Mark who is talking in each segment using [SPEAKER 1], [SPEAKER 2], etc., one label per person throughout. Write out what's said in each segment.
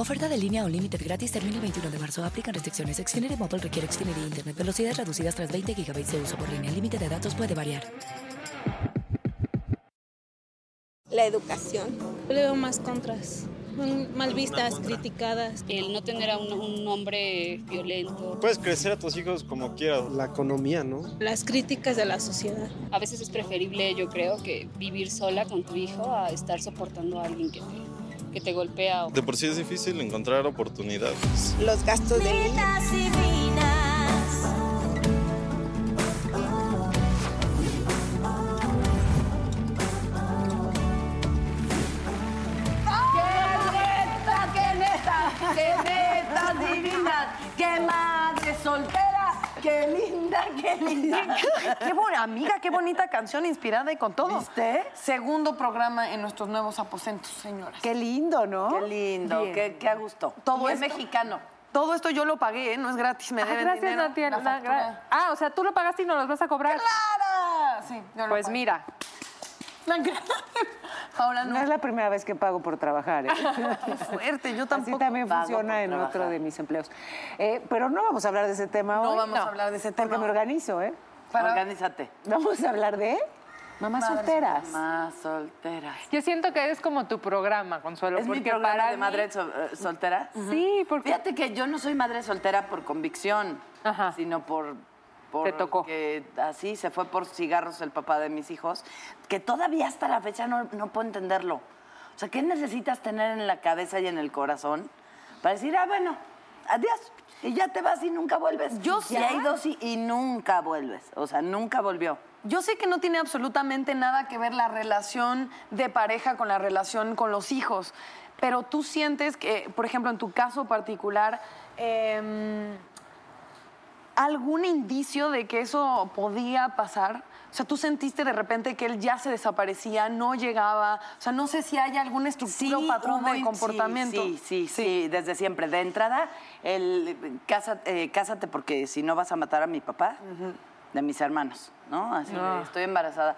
[SPEAKER 1] Oferta de línea o límite gratis termina el 21 de marzo. Aplican restricciones. Xfinity Mobile requiere Xfinity Internet. Velocidades reducidas tras 20 GB de uso por línea. El límite de datos puede variar.
[SPEAKER 2] La educación.
[SPEAKER 3] Yo le veo más contras. Son mal vistas, criticadas.
[SPEAKER 4] El no tener a un, un hombre violento.
[SPEAKER 5] Puedes crecer a tus hijos como quieras.
[SPEAKER 6] La economía, ¿no?
[SPEAKER 3] Las críticas de la sociedad.
[SPEAKER 4] A veces es preferible, yo creo, que vivir sola con tu hijo a estar soportando a alguien que te, que te golpea.
[SPEAKER 5] De por sí es difícil encontrar oportunidades.
[SPEAKER 2] Los gastos de vida.
[SPEAKER 7] ¡Qué neta divina! ¡Qué madre soltera! ¡Qué linda, qué linda!
[SPEAKER 8] Qué buena amiga, qué bonita canción inspirada y con todo.
[SPEAKER 7] ¿Viste?
[SPEAKER 8] Segundo programa en nuestros nuevos aposentos, señoras.
[SPEAKER 7] Qué lindo, ¿no? Qué lindo,
[SPEAKER 8] Bien.
[SPEAKER 7] qué, qué a gusto.
[SPEAKER 8] Todo
[SPEAKER 7] es mexicano.
[SPEAKER 8] Todo esto yo lo pagué, ¿eh? no es gratis, me
[SPEAKER 9] Ah,
[SPEAKER 8] deben
[SPEAKER 9] gracias,
[SPEAKER 8] dinero. La
[SPEAKER 9] La-
[SPEAKER 8] factura.
[SPEAKER 9] Ah, o sea, tú lo pagaste y nos los vas a cobrar.
[SPEAKER 8] ¡Clara! Sí, yo lo
[SPEAKER 9] Pues
[SPEAKER 8] pagué.
[SPEAKER 9] mira,
[SPEAKER 8] Paola,
[SPEAKER 10] No
[SPEAKER 8] no.
[SPEAKER 10] es la primera vez que pago por trabajar. ¿eh?
[SPEAKER 8] Qué fuerte, yo
[SPEAKER 10] Así
[SPEAKER 8] tampoco.
[SPEAKER 10] también
[SPEAKER 7] pago
[SPEAKER 10] funciona
[SPEAKER 7] por
[SPEAKER 10] en
[SPEAKER 7] trabajar.
[SPEAKER 10] otro de mis empleos. Eh, pero no vamos a hablar de ese tema
[SPEAKER 8] No
[SPEAKER 10] hoy.
[SPEAKER 8] vamos a hablar de ese tema.
[SPEAKER 10] Porque me organizo, ¿eh?
[SPEAKER 8] Para-
[SPEAKER 7] Organízate.
[SPEAKER 10] Vamos a hablar de mamás solteras.
[SPEAKER 7] Más solteras.
[SPEAKER 9] yo siento que es como tu programa, Consuelo.
[SPEAKER 7] ¿Es mi
[SPEAKER 9] porque
[SPEAKER 7] programa
[SPEAKER 9] para
[SPEAKER 7] de
[SPEAKER 9] mí-
[SPEAKER 7] madre sol- eh, soltera?
[SPEAKER 9] Sí, porque...
[SPEAKER 7] Fíjate que yo no soy madre soltera por convicción,
[SPEAKER 9] Ajá.
[SPEAKER 7] sino por, por
[SPEAKER 9] Te tocó.
[SPEAKER 7] que así se fue por cigarros el papá de mis hijos, que todavía hasta la fecha no, no puedo entenderlo. O sea, ¿qué necesitas tener en la cabeza y en el corazón para decir, ah, bueno, adiós, y ya te vas y nunca vuelves?
[SPEAKER 8] Yo
[SPEAKER 7] y
[SPEAKER 8] ¿Ya?
[SPEAKER 7] hay dos y, y nunca vuelves, o sea, nunca volvió.
[SPEAKER 8] Yo sé que no tiene absolutamente nada que ver la relación de pareja con la relación con los hijos, pero tú sientes que, por ejemplo, en tu caso particular, em, algún indicio de que eso podía pasar. O sea, tú sentiste de repente que él ya se desaparecía, no llegaba. O sea, no sé si hay alguna estructura o patrón de comportamiento.
[SPEAKER 7] Sí, sí, sí, sí, desde siempre. De entrada, el casa- eh, cásate porque si no vas a matar a mi papá, de mis hermanos, ¿no? Así de, estoy embarazada.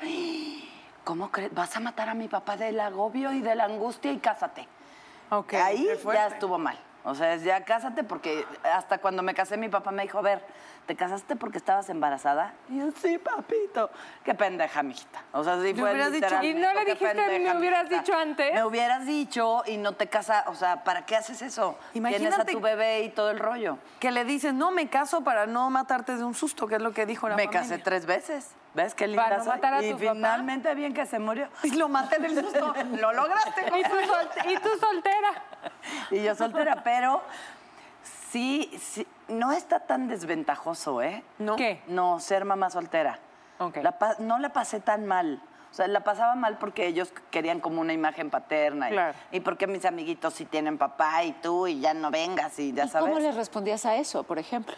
[SPEAKER 7] ¿Cómo crees? ¿Vas a matar a mi papá del agobio y de la angustia y cásate?
[SPEAKER 9] Ok,
[SPEAKER 7] Ahí ya estuvo mal. O sea, es ya cásate porque hasta cuando me casé mi papá me dijo, a ver, ¿te casaste porque estabas embarazada? Y yo, sí, papito. Qué pendeja, mijita. O sea, sí fue
[SPEAKER 8] dicho-
[SPEAKER 9] ¿Y no le dijiste,
[SPEAKER 7] pendeja,
[SPEAKER 9] me hubieras
[SPEAKER 7] mijita.
[SPEAKER 9] dicho antes?
[SPEAKER 7] Me hubieras dicho y no te casas, o sea, ¿para qué haces eso? Tienes a
[SPEAKER 8] Imagínate-
[SPEAKER 7] tu bebé y todo el rollo.
[SPEAKER 8] Que le dices, no, me caso para no matarte de un susto, que es lo que dijo la
[SPEAKER 7] me
[SPEAKER 8] familia.
[SPEAKER 7] casé tres veces. ¿Ves qué linda
[SPEAKER 9] ¿Para no
[SPEAKER 7] soy?
[SPEAKER 9] matar a
[SPEAKER 7] Y
[SPEAKER 9] tu papá?
[SPEAKER 7] finalmente bien que se murió.
[SPEAKER 8] Y lo maté del susto.
[SPEAKER 7] Lo lograste.
[SPEAKER 9] ¿Y tú, y tú soltera.
[SPEAKER 7] y yo soltera, pero sí, sí, no está tan desventajoso, ¿eh?
[SPEAKER 8] ¿No?
[SPEAKER 9] ¿Qué?
[SPEAKER 7] No, ser mamá soltera.
[SPEAKER 9] Ok.
[SPEAKER 7] La pa- no la pasé tan mal. O sea, la pasaba mal porque ellos querían como una imagen paterna. Y,
[SPEAKER 9] Claro.
[SPEAKER 7] y porque mis amiguitos sí tienen papá y tú y ya no vengas y ya
[SPEAKER 11] ¿Y
[SPEAKER 7] sabes.
[SPEAKER 11] cómo le respondías a eso, por ejemplo?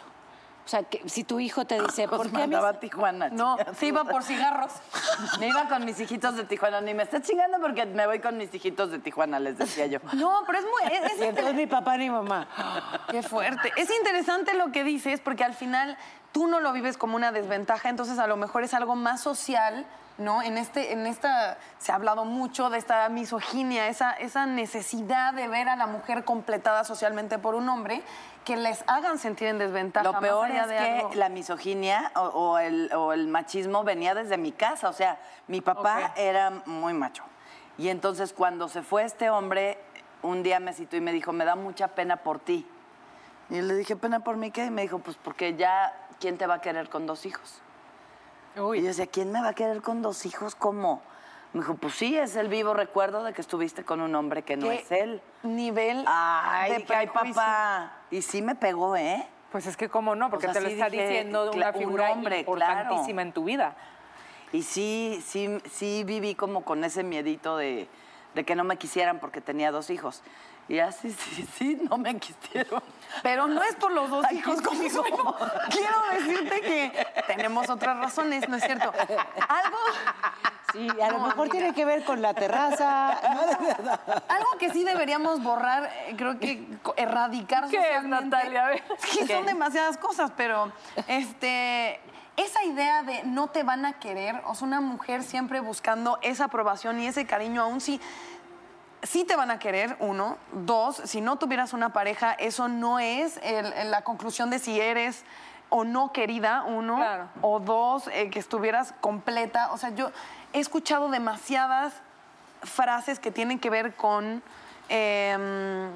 [SPEAKER 11] O sea, que si tu hijo te dice, ¿por qué
[SPEAKER 7] mandaba a Tijuana.
[SPEAKER 8] No,
[SPEAKER 7] chinga
[SPEAKER 8] se
[SPEAKER 7] tu
[SPEAKER 8] iba por cigarros.
[SPEAKER 7] Me iba con mis hijitos de Tijuana. Ni me estés chingando porque me voy con mis hijitos de Tijuana, les decía yo.
[SPEAKER 8] No, pero es muy... es- es
[SPEAKER 10] Y entonces ni papá ni mamá.
[SPEAKER 8] Qué fuerte. Es interesante lo que dices porque al final tú no lo vives como una desventaja, entonces a lo mejor es algo más social, ¿no? En este, en esta se ha hablado mucho de esta misoginia, esa, esa necesidad de ver a la mujer completada socialmente por un hombre que les hagan sentir en desventaja.
[SPEAKER 7] Lo peor es que
[SPEAKER 8] algo-
[SPEAKER 7] la misoginia o, o el, o el machismo venía desde mi casa. O sea, mi papá era muy macho. Y entonces cuando se fue este hombre, un día me citó y me dijo, me da mucha pena por ti. Y le dije, ¿pena por mí qué? Y me dijo, pues porque ya, ¿quién te va a querer con dos hijos? Y yo decía, ¿quién me va a querer con dos hijos? ¿Cómo? Me dijo, pues sí, es el vivo recuerdo de que estuviste con un hombre que no
[SPEAKER 8] ¿Qué
[SPEAKER 7] es él.
[SPEAKER 8] Nivel
[SPEAKER 7] Ay,
[SPEAKER 8] de
[SPEAKER 7] ay,
[SPEAKER 8] prejuicio.
[SPEAKER 7] papá. Y sí me pegó, ¿eh?
[SPEAKER 9] Pues es que cómo no, porque
[SPEAKER 7] O sea,
[SPEAKER 9] te lo
[SPEAKER 7] sí
[SPEAKER 9] está
[SPEAKER 7] dije,
[SPEAKER 9] diciendo una
[SPEAKER 7] un
[SPEAKER 9] figura
[SPEAKER 7] hombre,
[SPEAKER 9] importantísima en tu vida.
[SPEAKER 7] Y sí, sí, sí viví como con ese miedito de, de que no me quisieran porque tenía dos hijos. Y así, sí, sí, no me quisieron.
[SPEAKER 8] Pero no es por los dos
[SPEAKER 7] Ay,
[SPEAKER 8] hijos conmigo.
[SPEAKER 7] feo.
[SPEAKER 8] Quiero decirte que tenemos otras razones, ¿no es cierto? Algo,
[SPEAKER 10] Sí, a lo
[SPEAKER 8] No,
[SPEAKER 10] mejor tiene que ver con la terraza. No, de verdad.
[SPEAKER 8] algo que sí deberíamos borrar, eh, creo que erradicar
[SPEAKER 9] ¿Qué es. Natalia? A ver.
[SPEAKER 8] Es que son demasiadas cosas, pero este esa idea de no te van a querer, o sea, una mujer siempre buscando esa aprobación y ese cariño, aún si sí te van a querer, uno. Dos, si no tuvieras una pareja, eso no es el- el- la conclusión de si eres o no querida, uno.
[SPEAKER 9] Claro.
[SPEAKER 8] O dos, eh, que estuvieras completa. O sea, yo he escuchado demasiadas frases que tienen que ver con... eh,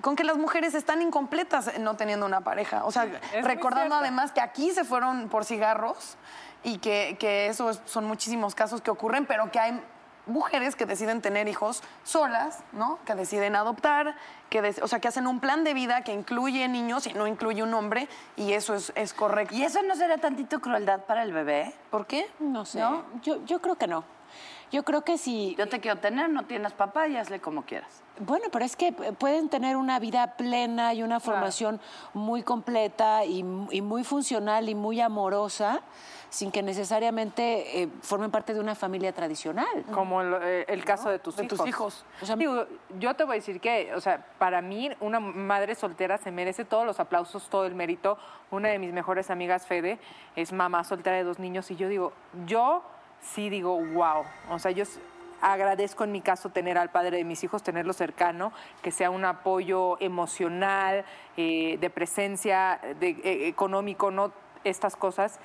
[SPEAKER 8] con que las mujeres están incompletas no teniendo una pareja. O sea, recordando además que aquí se fueron por cigarros y que, que eso es- son muchísimos casos que ocurren, pero que hay mujeres que deciden tener hijos solas, ¿no? Que deciden adoptar, que o sea, que hacen un plan de vida que incluye niños y no incluye un hombre, y eso es, es correcto.
[SPEAKER 7] ¿Y eso no será tantito crueldad para el bebé?
[SPEAKER 8] ¿Por qué?
[SPEAKER 10] No sé.
[SPEAKER 7] ¿No?
[SPEAKER 10] Yo, yo creo que no. Yo creo que si.
[SPEAKER 7] Yo te quiero tener, no tienes papá y hazle como quieras.
[SPEAKER 10] Bueno, pero es que pueden tener una vida plena y una formación muy completa y, y muy funcional y muy amorosa sin que necesariamente eh, formen parte de una familia tradicional.
[SPEAKER 9] Como el, eh, el caso de tus
[SPEAKER 8] De
[SPEAKER 9] hijos.
[SPEAKER 8] tus hijos.
[SPEAKER 9] O sea, digo, yo te voy a decir que, o sea, para mí una madre soltera se merece todos los aplausos, todo el mérito. Una de mis mejores amigas, Fede, es mamá soltera de dos niños y yo digo, yo sí digo, wow. O sea, yo agradezco en mi caso tener al padre de mis hijos, tenerlo cercano, que sea un apoyo emocional, eh, de presencia, eh, económico, no estas cosas.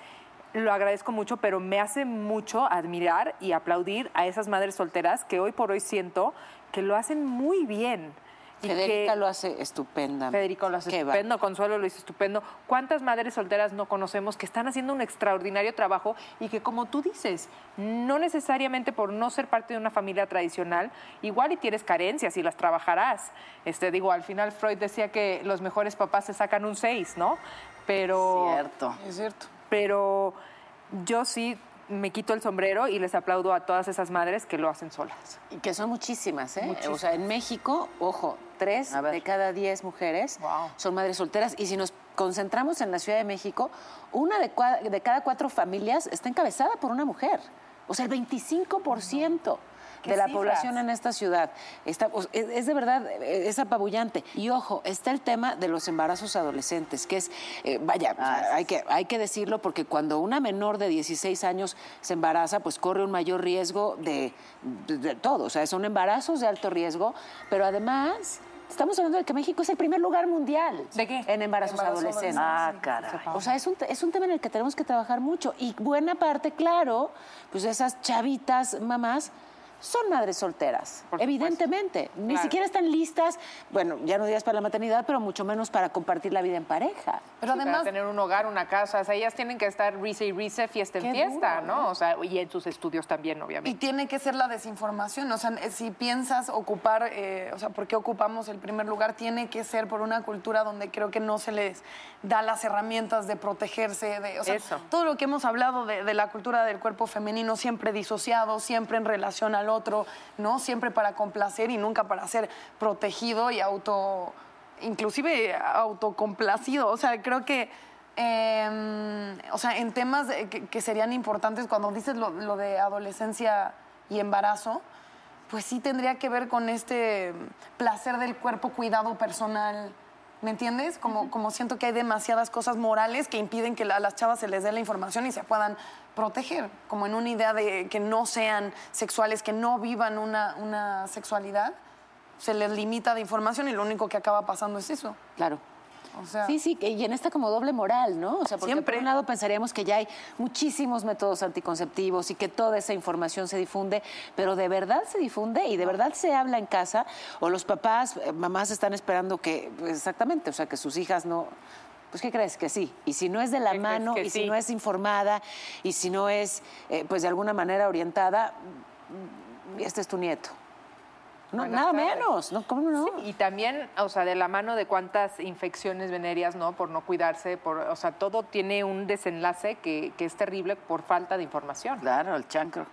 [SPEAKER 9] Lo agradezco mucho, pero me hace mucho admirar y aplaudir a esas madres solteras que hoy por hoy siento que lo hacen muy bien. Y
[SPEAKER 10] Federica
[SPEAKER 9] que-
[SPEAKER 10] lo hace estupenda.
[SPEAKER 9] Federico lo hace
[SPEAKER 10] Qué va.
[SPEAKER 9] estupendo, Consuelo lo hizo estupendo. ¿Cuántas madres solteras no conocemos que están haciendo un extraordinario trabajo y que, como tú dices, no necesariamente por no ser parte de una familia tradicional, igual y tienes carencias y las trabajarás? Este, digo, al final Freud decía que los mejores papás se sacan un 6, ¿no? Pero
[SPEAKER 7] Cierto.
[SPEAKER 8] Es cierto.
[SPEAKER 9] pero yo sí me quito el sombrero y les aplaudo a todas esas madres que lo hacen solas.
[SPEAKER 10] Y que son muchísimas, ¿eh?
[SPEAKER 9] Muchísimas.
[SPEAKER 10] O sea, en México, ojo, tres de cada diez mujeres
[SPEAKER 9] Wow.
[SPEAKER 10] son madres solteras. Y si nos concentramos en la Ciudad de México, una de, cua- de cada cuatro familias está encabezada por una mujer. O sea, el 25%
[SPEAKER 9] ¿Qué
[SPEAKER 10] de la
[SPEAKER 9] cifras?
[SPEAKER 10] población en esta ciudad. Está, es, es de verdad, eh, es apabullante. Y ojo, está el tema de los embarazos adolescentes, que es, eh, vaya, sea, hay, que, hay que decirlo porque cuando una menor de 16 años se embaraza, pues corre un mayor riesgo de, de- de todo. O sea, son embarazos de alto riesgo, pero además... Estamos hablando de que México es el primer lugar mundial
[SPEAKER 9] ¿De qué?
[SPEAKER 10] en embarazos
[SPEAKER 8] Embarazo
[SPEAKER 10] adolescentes.
[SPEAKER 7] Ah, caray.
[SPEAKER 10] O sea, es un, es un tema en el que tenemos que trabajar mucho. Y buena parte, claro, pues esas chavitas mamás son madres solteras, evidentemente. Ni
[SPEAKER 9] Claro.
[SPEAKER 10] siquiera están listas, bueno, ya no digas para la maternidad, pero mucho menos para compartir la vida en pareja.
[SPEAKER 8] Pero
[SPEAKER 9] Sí,
[SPEAKER 8] además,
[SPEAKER 9] para tener un hogar, una casa, o sea, ellas tienen que estar risa y risa, fiesta en fiesta,
[SPEAKER 10] duro,
[SPEAKER 9] ¿no? O sea, y en sus estudios también,
[SPEAKER 8] Y
[SPEAKER 9] obviamente.
[SPEAKER 8] tiene que ser la desinformación. O sea, si piensas ocupar, eh, o sea, ¿por qué ocupamos el primer lugar? Tiene que ser por una cultura donde creo que no se les da las herramientas de protegerse. De, o sea,
[SPEAKER 9] Eso.
[SPEAKER 8] todo lo que hemos hablado de, de la cultura del cuerpo femenino, siempre disociado, siempre en relación al otro, ¿no? Siempre para complacer y nunca para ser protegido y auto, inclusive autocomplacido. O sea, creo que eh, o sea, en temas que serían importantes cuando dices lo, lo de adolescencia y embarazo, pues sí tendría que ver con este placer del cuerpo, cuidado personal. ¿Me entiendes? Como, como siento que hay demasiadas cosas morales que impiden que a las chavas se les dé la información y se puedan proteger, como en una idea de que no sean sexuales, que no vivan una, una sexualidad, se les limita de información y lo único que acaba pasando es eso.
[SPEAKER 10] Claro.
[SPEAKER 8] O sea,
[SPEAKER 10] Sí, sí, y en esta como doble moral, ¿no? O sea, porque
[SPEAKER 8] Siempre.
[SPEAKER 10] por un lado pensaríamos que ya hay muchísimos métodos anticonceptivos y que toda esa información se difunde, pero de verdad se difunde y de verdad se habla en casa, o los papás, eh, mamás están esperando que, pues, exactamente, o sea, que sus hijas no Pues, ¿qué crees? Que sí. Y si no es de la
[SPEAKER 9] ¿Qué crees
[SPEAKER 10] mano, y si
[SPEAKER 9] sí?
[SPEAKER 10] no es informada, y si no es, eh, pues, de alguna manera orientada, este es tu nieto. No, nada
[SPEAKER 9] tardes.
[SPEAKER 10] menos, ¿no? ¿Cómo no?
[SPEAKER 9] Y también, o sea, de la mano de cuántas infecciones venéreas, ¿no? Por no cuidarse, por, o sea, todo tiene un desenlace que, que es terrible por falta de información.
[SPEAKER 7] Claro, el chancro.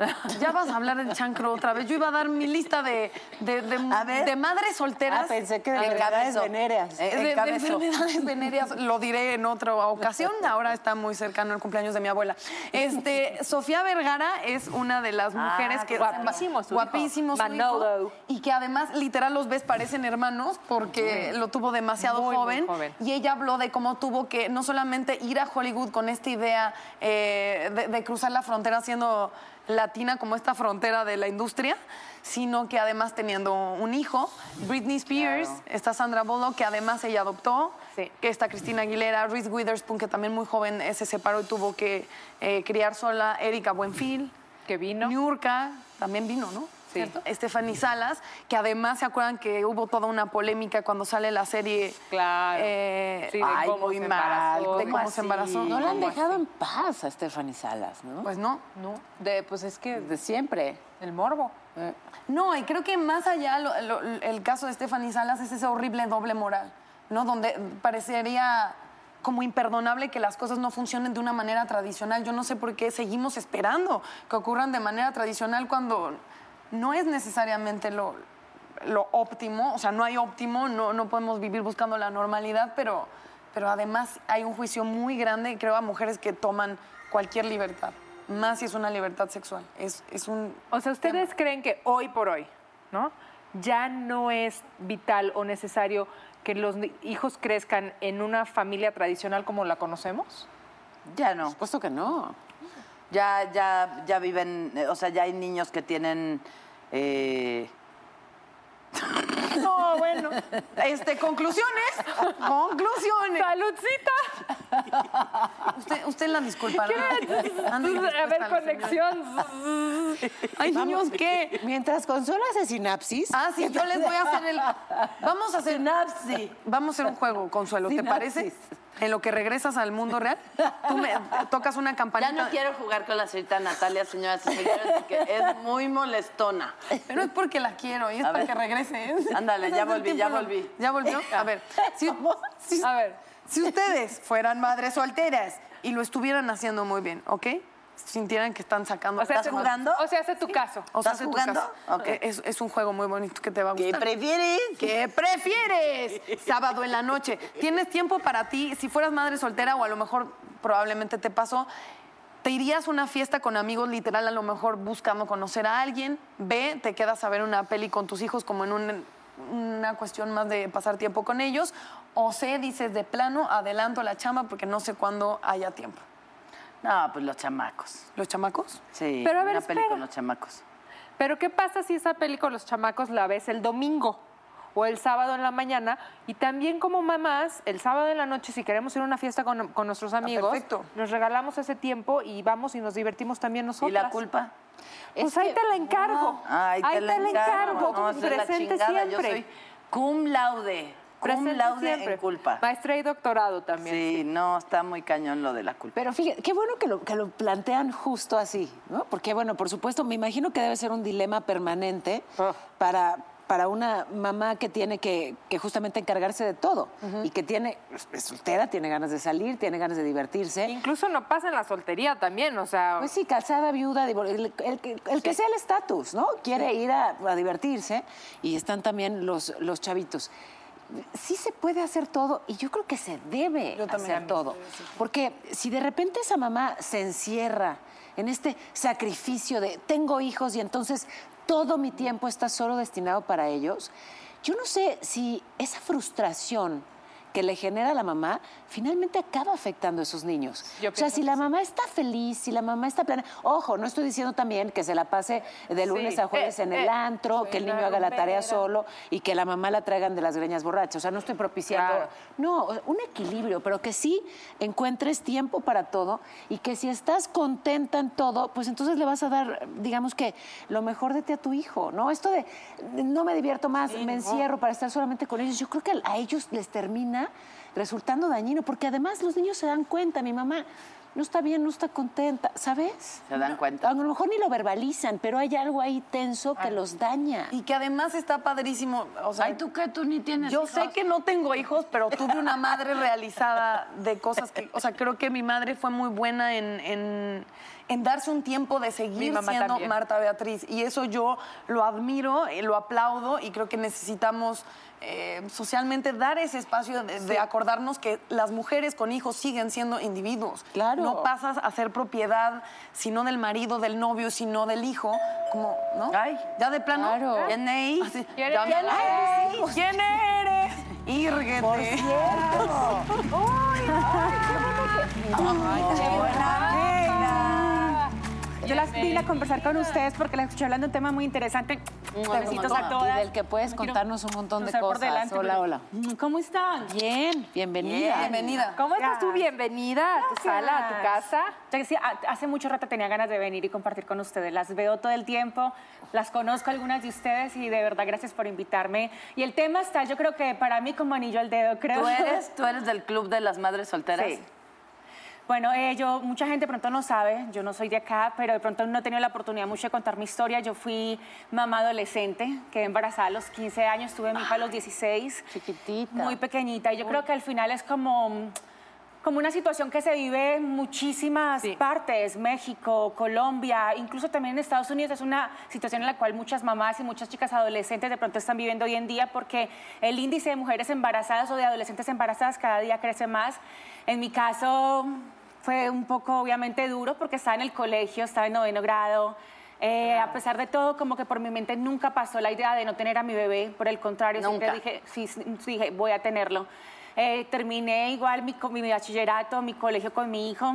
[SPEAKER 8] Ya vas a hablar del chancro otra vez. Yo iba a dar mi lista de, de, de-
[SPEAKER 7] ver.
[SPEAKER 8] de madres solteras.
[SPEAKER 10] Ah, pensé que de enfermedades venéreas.
[SPEAKER 7] Eh,
[SPEAKER 8] de, enfermedades venéreas, lo diré en otra ocasión. Ahora está muy cercano el cumpleaños de mi abuela. Este, Sofía Vergara es una de las
[SPEAKER 7] Ah,
[SPEAKER 8] mujeres que
[SPEAKER 9] guapísimo su hijo.
[SPEAKER 8] guapísimo su hijo,
[SPEAKER 9] Manolo.
[SPEAKER 8] y que además literal los ves parecen hermanos porque lo tuvo demasiado
[SPEAKER 9] Muy, muy
[SPEAKER 8] joven, y ella habló de cómo tuvo que no solamente ir a Hollywood con esta idea eh, de cruzar la frontera siendo latina como esta frontera de la industria, sino que además teniendo un hijo, Britney Spears, está Sandra Bullock, que además ella adoptó,
[SPEAKER 9] Sí.
[SPEAKER 8] que está Cristina Aguilera, Reese Witherspoon, que también muy joven eh, se separó y tuvo que eh, criar sola, Erika Buenfil,
[SPEAKER 9] Que vino.
[SPEAKER 8] Niurka, también vino, ¿no?
[SPEAKER 9] Sí.
[SPEAKER 8] ¿Cierto? Stephanie Salas, que además se acuerdan que hubo toda una polémica cuando sale la serie.
[SPEAKER 9] Claro.
[SPEAKER 8] eh,
[SPEAKER 9] Sí, de
[SPEAKER 7] Ay,
[SPEAKER 9] cómo
[SPEAKER 7] muy
[SPEAKER 9] se
[SPEAKER 7] mal,
[SPEAKER 9] embarazó.
[SPEAKER 8] de cómo
[SPEAKER 7] así?
[SPEAKER 8] se embarazó.
[SPEAKER 10] No la han
[SPEAKER 9] ¿Cómo
[SPEAKER 10] dejado
[SPEAKER 9] así?
[SPEAKER 10] en paz a Stephanie Salas, ¿no?
[SPEAKER 8] Pues no.
[SPEAKER 9] No, de, pues es que
[SPEAKER 10] de siempre.
[SPEAKER 9] el morbo.
[SPEAKER 10] Eh,
[SPEAKER 8] No, y creo que más allá lo- lo- el caso de Stephanie Salas es ese horrible doble moral, ¿no? Donde parecería como imperdonable que las cosas no funcionen de una manera tradicional. Yo no sé por qué seguimos esperando que ocurran de manera tradicional cuando no es necesariamente lo, lo óptimo, o sea, no hay óptimo, no, no podemos vivir buscando la normalidad, pero, pero además hay un juicio muy grande, creo, a mujeres que toman cualquier libertad, más si es una libertad sexual. Es, es un...
[SPEAKER 9] O sea, ¿ustedes creen que hoy por hoy, ¿no? Ya no es vital o necesario que los hijos crezcan en una familia tradicional como la conocemos?
[SPEAKER 7] Ya no.
[SPEAKER 10] Por supuesto que no.
[SPEAKER 7] Ya, ya, ya viven, o sea, ya hay niños que tienen. eh,
[SPEAKER 8] No, bueno. Este, conclusiones. Conclusiones.
[SPEAKER 9] ¡Saludcita!
[SPEAKER 8] Usted, usted la disculpará. Ande
[SPEAKER 9] A
[SPEAKER 8] dispuesta
[SPEAKER 9] ver, conexión.
[SPEAKER 8] ¿Hay niños qué?
[SPEAKER 10] Mientras Consuelo hace sinapsis.
[SPEAKER 8] Ah, sí, yo les voy a hacer el. Vamos a hacer.
[SPEAKER 7] Sinapsis.
[SPEAKER 8] Vamos a hacer un juego, Consuelo, ¿te
[SPEAKER 7] Sinapsis.
[SPEAKER 8] parece? En lo que regresas al mundo real, tú me tocas una
[SPEAKER 7] Ya
[SPEAKER 8] campanita.
[SPEAKER 7] no quiero jugar con la señorita Natalia, señoras y señores, porque es muy molestona.
[SPEAKER 8] Pero es porque la quiero y es
[SPEAKER 7] A
[SPEAKER 8] para
[SPEAKER 7] ver.
[SPEAKER 8] que regrese.
[SPEAKER 7] Ándale, ya volví, ya volví.
[SPEAKER 8] ¿Ya volvió? A ver. Si, si-
[SPEAKER 9] A ver.
[SPEAKER 8] si ustedes fueran madres solteras y lo estuvieran haciendo muy bien, ¿ok? Sintieran que están sacando.
[SPEAKER 9] O sea,
[SPEAKER 7] ¿Estás
[SPEAKER 9] hace-
[SPEAKER 7] jugando?
[SPEAKER 9] O sea, hace tu caso.
[SPEAKER 8] O sea,
[SPEAKER 7] ¿Estás
[SPEAKER 8] hace tu
[SPEAKER 7] jugando?
[SPEAKER 8] caso.
[SPEAKER 7] Ok.
[SPEAKER 8] Eh, Es, es un juego muy bonito que te va a
[SPEAKER 7] ¿Qué
[SPEAKER 8] gustar.
[SPEAKER 7] prefieres?
[SPEAKER 8] ¿Qué prefieres? Sábado en la noche. ¿Tienes tiempo para ti? Si fueras madre soltera o a lo mejor probablemente te pasó, ¿te irías a una fiesta con amigos literal a lo mejor buscando conocer a alguien? B, te quedas a ver una peli con tus hijos como en un- una cuestión más de pasar tiempo con ellos. O C, dices de plano, adelanto la chamba porque no sé cuándo haya tiempo.
[SPEAKER 7] No, pues los chamacos.
[SPEAKER 8] ¿Los chamacos?
[SPEAKER 7] Sí,
[SPEAKER 9] Pero a ver,
[SPEAKER 7] una peli
[SPEAKER 9] espera.
[SPEAKER 7] con los chamacos.
[SPEAKER 9] Pero ¿qué pasa si esa peli con los chamacos la ves el domingo o el sábado en la mañana? Y también como mamás, el sábado en la noche, si queremos ir a una fiesta con, con nuestros amigos,
[SPEAKER 8] perfecto.
[SPEAKER 9] nos regalamos ese tiempo y vamos y nos divertimos también nosotros.
[SPEAKER 7] ¿Y la culpa?
[SPEAKER 9] Pues ahí te la encargo.
[SPEAKER 7] Ay,
[SPEAKER 9] ahí
[SPEAKER 7] te la encargo. No, esa es la
[SPEAKER 9] presente
[SPEAKER 7] chingada. Yo
[SPEAKER 9] siempre.
[SPEAKER 7] soy cum laude. Cum
[SPEAKER 9] Presente
[SPEAKER 7] laude
[SPEAKER 9] siempre.
[SPEAKER 7] en culpa.
[SPEAKER 9] Maestra y doctorado también.
[SPEAKER 7] Sí, no, está muy cañón lo de la culpa.
[SPEAKER 10] Pero fíjate, qué bueno que lo, que lo plantean justo así, ¿no? Porque, bueno, por supuesto, me imagino que debe ser un dilema permanente
[SPEAKER 9] Ah.
[SPEAKER 10] para, para una mamá que tiene que, que justamente encargarse de todo y que tiene, es soltera, tiene ganas de salir, tiene ganas de divertirse.
[SPEAKER 9] Incluso no pasa en la soltería también, o sea...
[SPEAKER 10] Pues sí, casada, viuda, el, el que- el que sea el estatus, ¿no? Quiere ir a, a divertirse y están también los, los chavitos. Sí se puede hacer todo y yo creo que se debe hacer todo. Porque si de repente esa mamá se encierra en este sacrificio de tengo hijos y entonces todo mi tiempo está solo destinado para ellos, yo no sé si esa frustración que le genera a la mamá finalmente acaba afectando a esos niños.
[SPEAKER 9] Yo
[SPEAKER 10] o sea, si la
[SPEAKER 9] sí.
[SPEAKER 10] mamá está feliz, si la mamá está plena. Ojo, no estoy diciendo también que se la pase de lunes
[SPEAKER 9] Sí.
[SPEAKER 10] a jueves
[SPEAKER 9] Eh,
[SPEAKER 10] en el
[SPEAKER 9] eh,
[SPEAKER 10] antro, que el niño haga la tarea solo y que la mamá la traigan de las greñas borrachas. O sea, no estoy propiciando.
[SPEAKER 9] Claro.
[SPEAKER 10] No, un equilibrio, pero que sí encuentres tiempo para todo y que si estás contenta en todo, pues entonces le vas a dar, digamos que, lo mejor de ti a tu hijo, ¿no? Esto de no me divierto más, me encierro para estar solamente con ellos. Yo creo que a ellos les termina resultando dañino, porque además los niños se dan cuenta, mi mamá no está bien, no está contenta, ¿sabes?
[SPEAKER 7] ¿Se dan cuenta?
[SPEAKER 10] A lo mejor ni lo verbalizan, pero hay algo ahí tenso que los daña.
[SPEAKER 8] Y que además está padrísimo. O sea,
[SPEAKER 7] Ay, ¿tú qué? ¿Tú ni tienes
[SPEAKER 8] Yo
[SPEAKER 7] hijos?
[SPEAKER 8] sé que no tengo hijos, pero tuve una madre realizada de cosas que, o sea, creo que mi madre fue muy buena en, en- en darse un tiempo de seguir siendo
[SPEAKER 9] también.
[SPEAKER 8] Marta Beatriz. Y eso yo lo admiro, eh, lo aplaudo y creo que necesitamos eh, socialmente dar ese espacio de, de acordarnos que las mujeres con hijos siguen siendo individuos.
[SPEAKER 10] Claro.
[SPEAKER 8] No pasas a ser propiedad, sino del marido, del novio, sino del hijo. Como, ¿no?
[SPEAKER 7] Ay,
[SPEAKER 8] ya de plano.
[SPEAKER 10] Claro.
[SPEAKER 7] ¿Quién es?
[SPEAKER 8] Así,
[SPEAKER 9] ¿Quién
[SPEAKER 8] ya
[SPEAKER 9] eres?
[SPEAKER 8] Ay, ¿Quién eres? Írguete.
[SPEAKER 10] Por cierto.
[SPEAKER 6] Yo las vine a conversar con ustedes porque las escuché hablando de un tema muy interesante. Besitos a
[SPEAKER 10] Y
[SPEAKER 6] todas.
[SPEAKER 10] del que puedes contarnos un montón de cosas.
[SPEAKER 6] delante,
[SPEAKER 10] hola, hola.
[SPEAKER 6] ¿Cómo están?
[SPEAKER 10] Bien, bienvenida.
[SPEAKER 8] Bienvenida.
[SPEAKER 9] ¿Cómo estás tú? Bienvenida a tu sala, a tu casa.
[SPEAKER 6] Ya que sí, ha- hace mucho rato tenía ganas de venir y compartir con ustedes. Las veo todo el tiempo, las conozco algunas de ustedes y de verdad gracias por invitarme. Y el tema está, yo creo que para mí como anillo al dedo, creo.
[SPEAKER 7] ¿Tú eres, ¿Tú eres del club de las madres solteras?
[SPEAKER 6] Sí. Bueno, eh, yo, mucha gente de pronto no sabe, yo no soy de acá, pero de pronto no he tenido la oportunidad mucho de contar mi historia. Yo fui mamá adolescente, quedé embarazada a los 15 años, tuve mi hija a los 16.
[SPEAKER 10] Chiquitita.
[SPEAKER 6] Muy pequeñita. Y yo creo que al final es como, como una situación que se vive en muchísimas partes, México, Colombia, incluso también en Estados Unidos. Es una situación en la cual muchas mamás y muchas chicas adolescentes de pronto están viviendo hoy en día porque el índice de mujeres embarazadas o de adolescentes embarazadas cada día crece más. En mi caso fue un poco obviamente duro porque estaba en el colegio, estaba en noveno grado. Eh, a pesar de todo, como que por mi mente nunca pasó la idea de no tener a mi bebé. Por el contrario, siempre dije, sí, dije, voy a tenerlo. Eh, terminé igual mi bachillerato, mi colegio con mi hijo.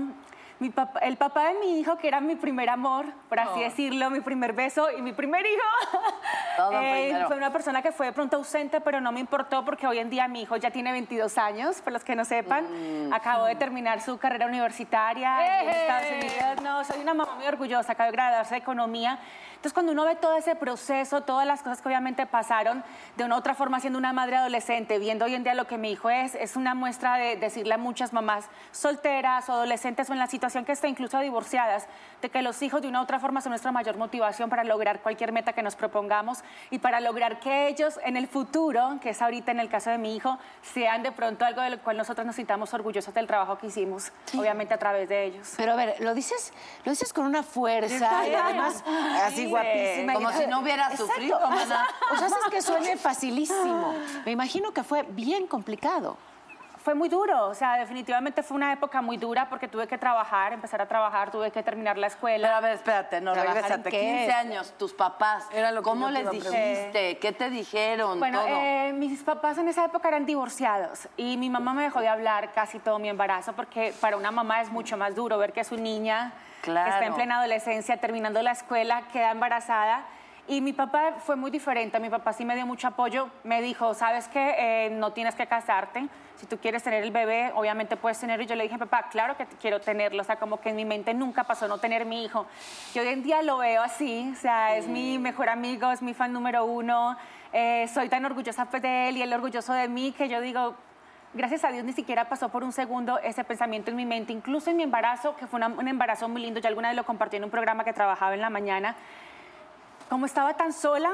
[SPEAKER 6] Mi papá- el papá de mi hijo, que era mi primer amor, por así decirlo, mi primer beso y mi primer hijo,
[SPEAKER 7] Todo
[SPEAKER 6] eh, fue una persona que fue de pronto ausente, pero no me importó porque hoy en día mi hijo ya tiene 22 años, por los que no sepan.
[SPEAKER 7] Mm.
[SPEAKER 6] Acabó de terminar su carrera universitaria en Estados Unidos. No, soy una mamá muy orgullosa, acabo de graduarse de economía. Entonces, cuando uno ve todo ese proceso, todas las cosas que obviamente pasaron, de una u otra forma siendo una madre adolescente, viendo hoy en día lo que mi hijo es, es una muestra de decirle a muchas mamás solteras o adolescentes o en la situación que está, incluso divorciadas, de que los hijos de una u otra forma son nuestra mayor motivación para lograr cualquier meta que nos propongamos y para lograr que ellos en el futuro, que es ahorita en el caso de mi hijo, sean de pronto algo de lo cual nosotros nos sintamos orgullosos del trabajo que hicimos, obviamente a través de ellos.
[SPEAKER 10] Pero a ver, lo dices, lo dices con una fuerza y además así
[SPEAKER 6] Sí.
[SPEAKER 10] Guapísima.
[SPEAKER 7] Como si no hubiera
[SPEAKER 10] Exacto.
[SPEAKER 7] sufrido, maná.
[SPEAKER 10] O sea, haces que suene facilísimo. Me imagino que fue bien complicado.
[SPEAKER 6] Fue muy duro, o sea, definitivamente fue una época muy dura porque tuve que trabajar, empezar a trabajar, tuve que terminar la escuela.
[SPEAKER 7] Pero a ver, espérate, no,
[SPEAKER 6] ¿Trabajar
[SPEAKER 7] regrésate.
[SPEAKER 6] en qué?
[SPEAKER 7] 15 años, tus papás,
[SPEAKER 8] Era lo que
[SPEAKER 7] ¿cómo les dijiste? ¿Qué te dijeron?
[SPEAKER 6] Bueno,
[SPEAKER 7] todo.
[SPEAKER 6] eh, mis papás en esa época eran divorciados y mi mamá me dejó de hablar casi todo mi embarazo porque para una mamá es mucho más duro ver que su niña
[SPEAKER 7] Claro.
[SPEAKER 6] está en plena adolescencia, terminando la escuela, queda embarazada. Y mi papá fue muy diferente, mi papá sí me dio mucho apoyo, me dijo, sabes que no tienes que casarte, si tú quieres tener el bebé, obviamente puedes tenerlo. Y yo le dije, papá, claro que quiero tenerlo, o sea, como que en mi mente nunca pasó no tener mi hijo. Yo hoy en día lo veo así, o sea, es mi mejor amigo, es mi fan número uno, eh, soy tan orgullosa pues, de él y él orgulloso de mí que yo digo, gracias a Dios ni siquiera pasó por un segundo ese pensamiento en mi mente, incluso en mi embarazo, que fue una- un embarazo muy lindo, yo alguna vez lo compartí en un programa que trabajaba en la mañana, como estaba tan sola,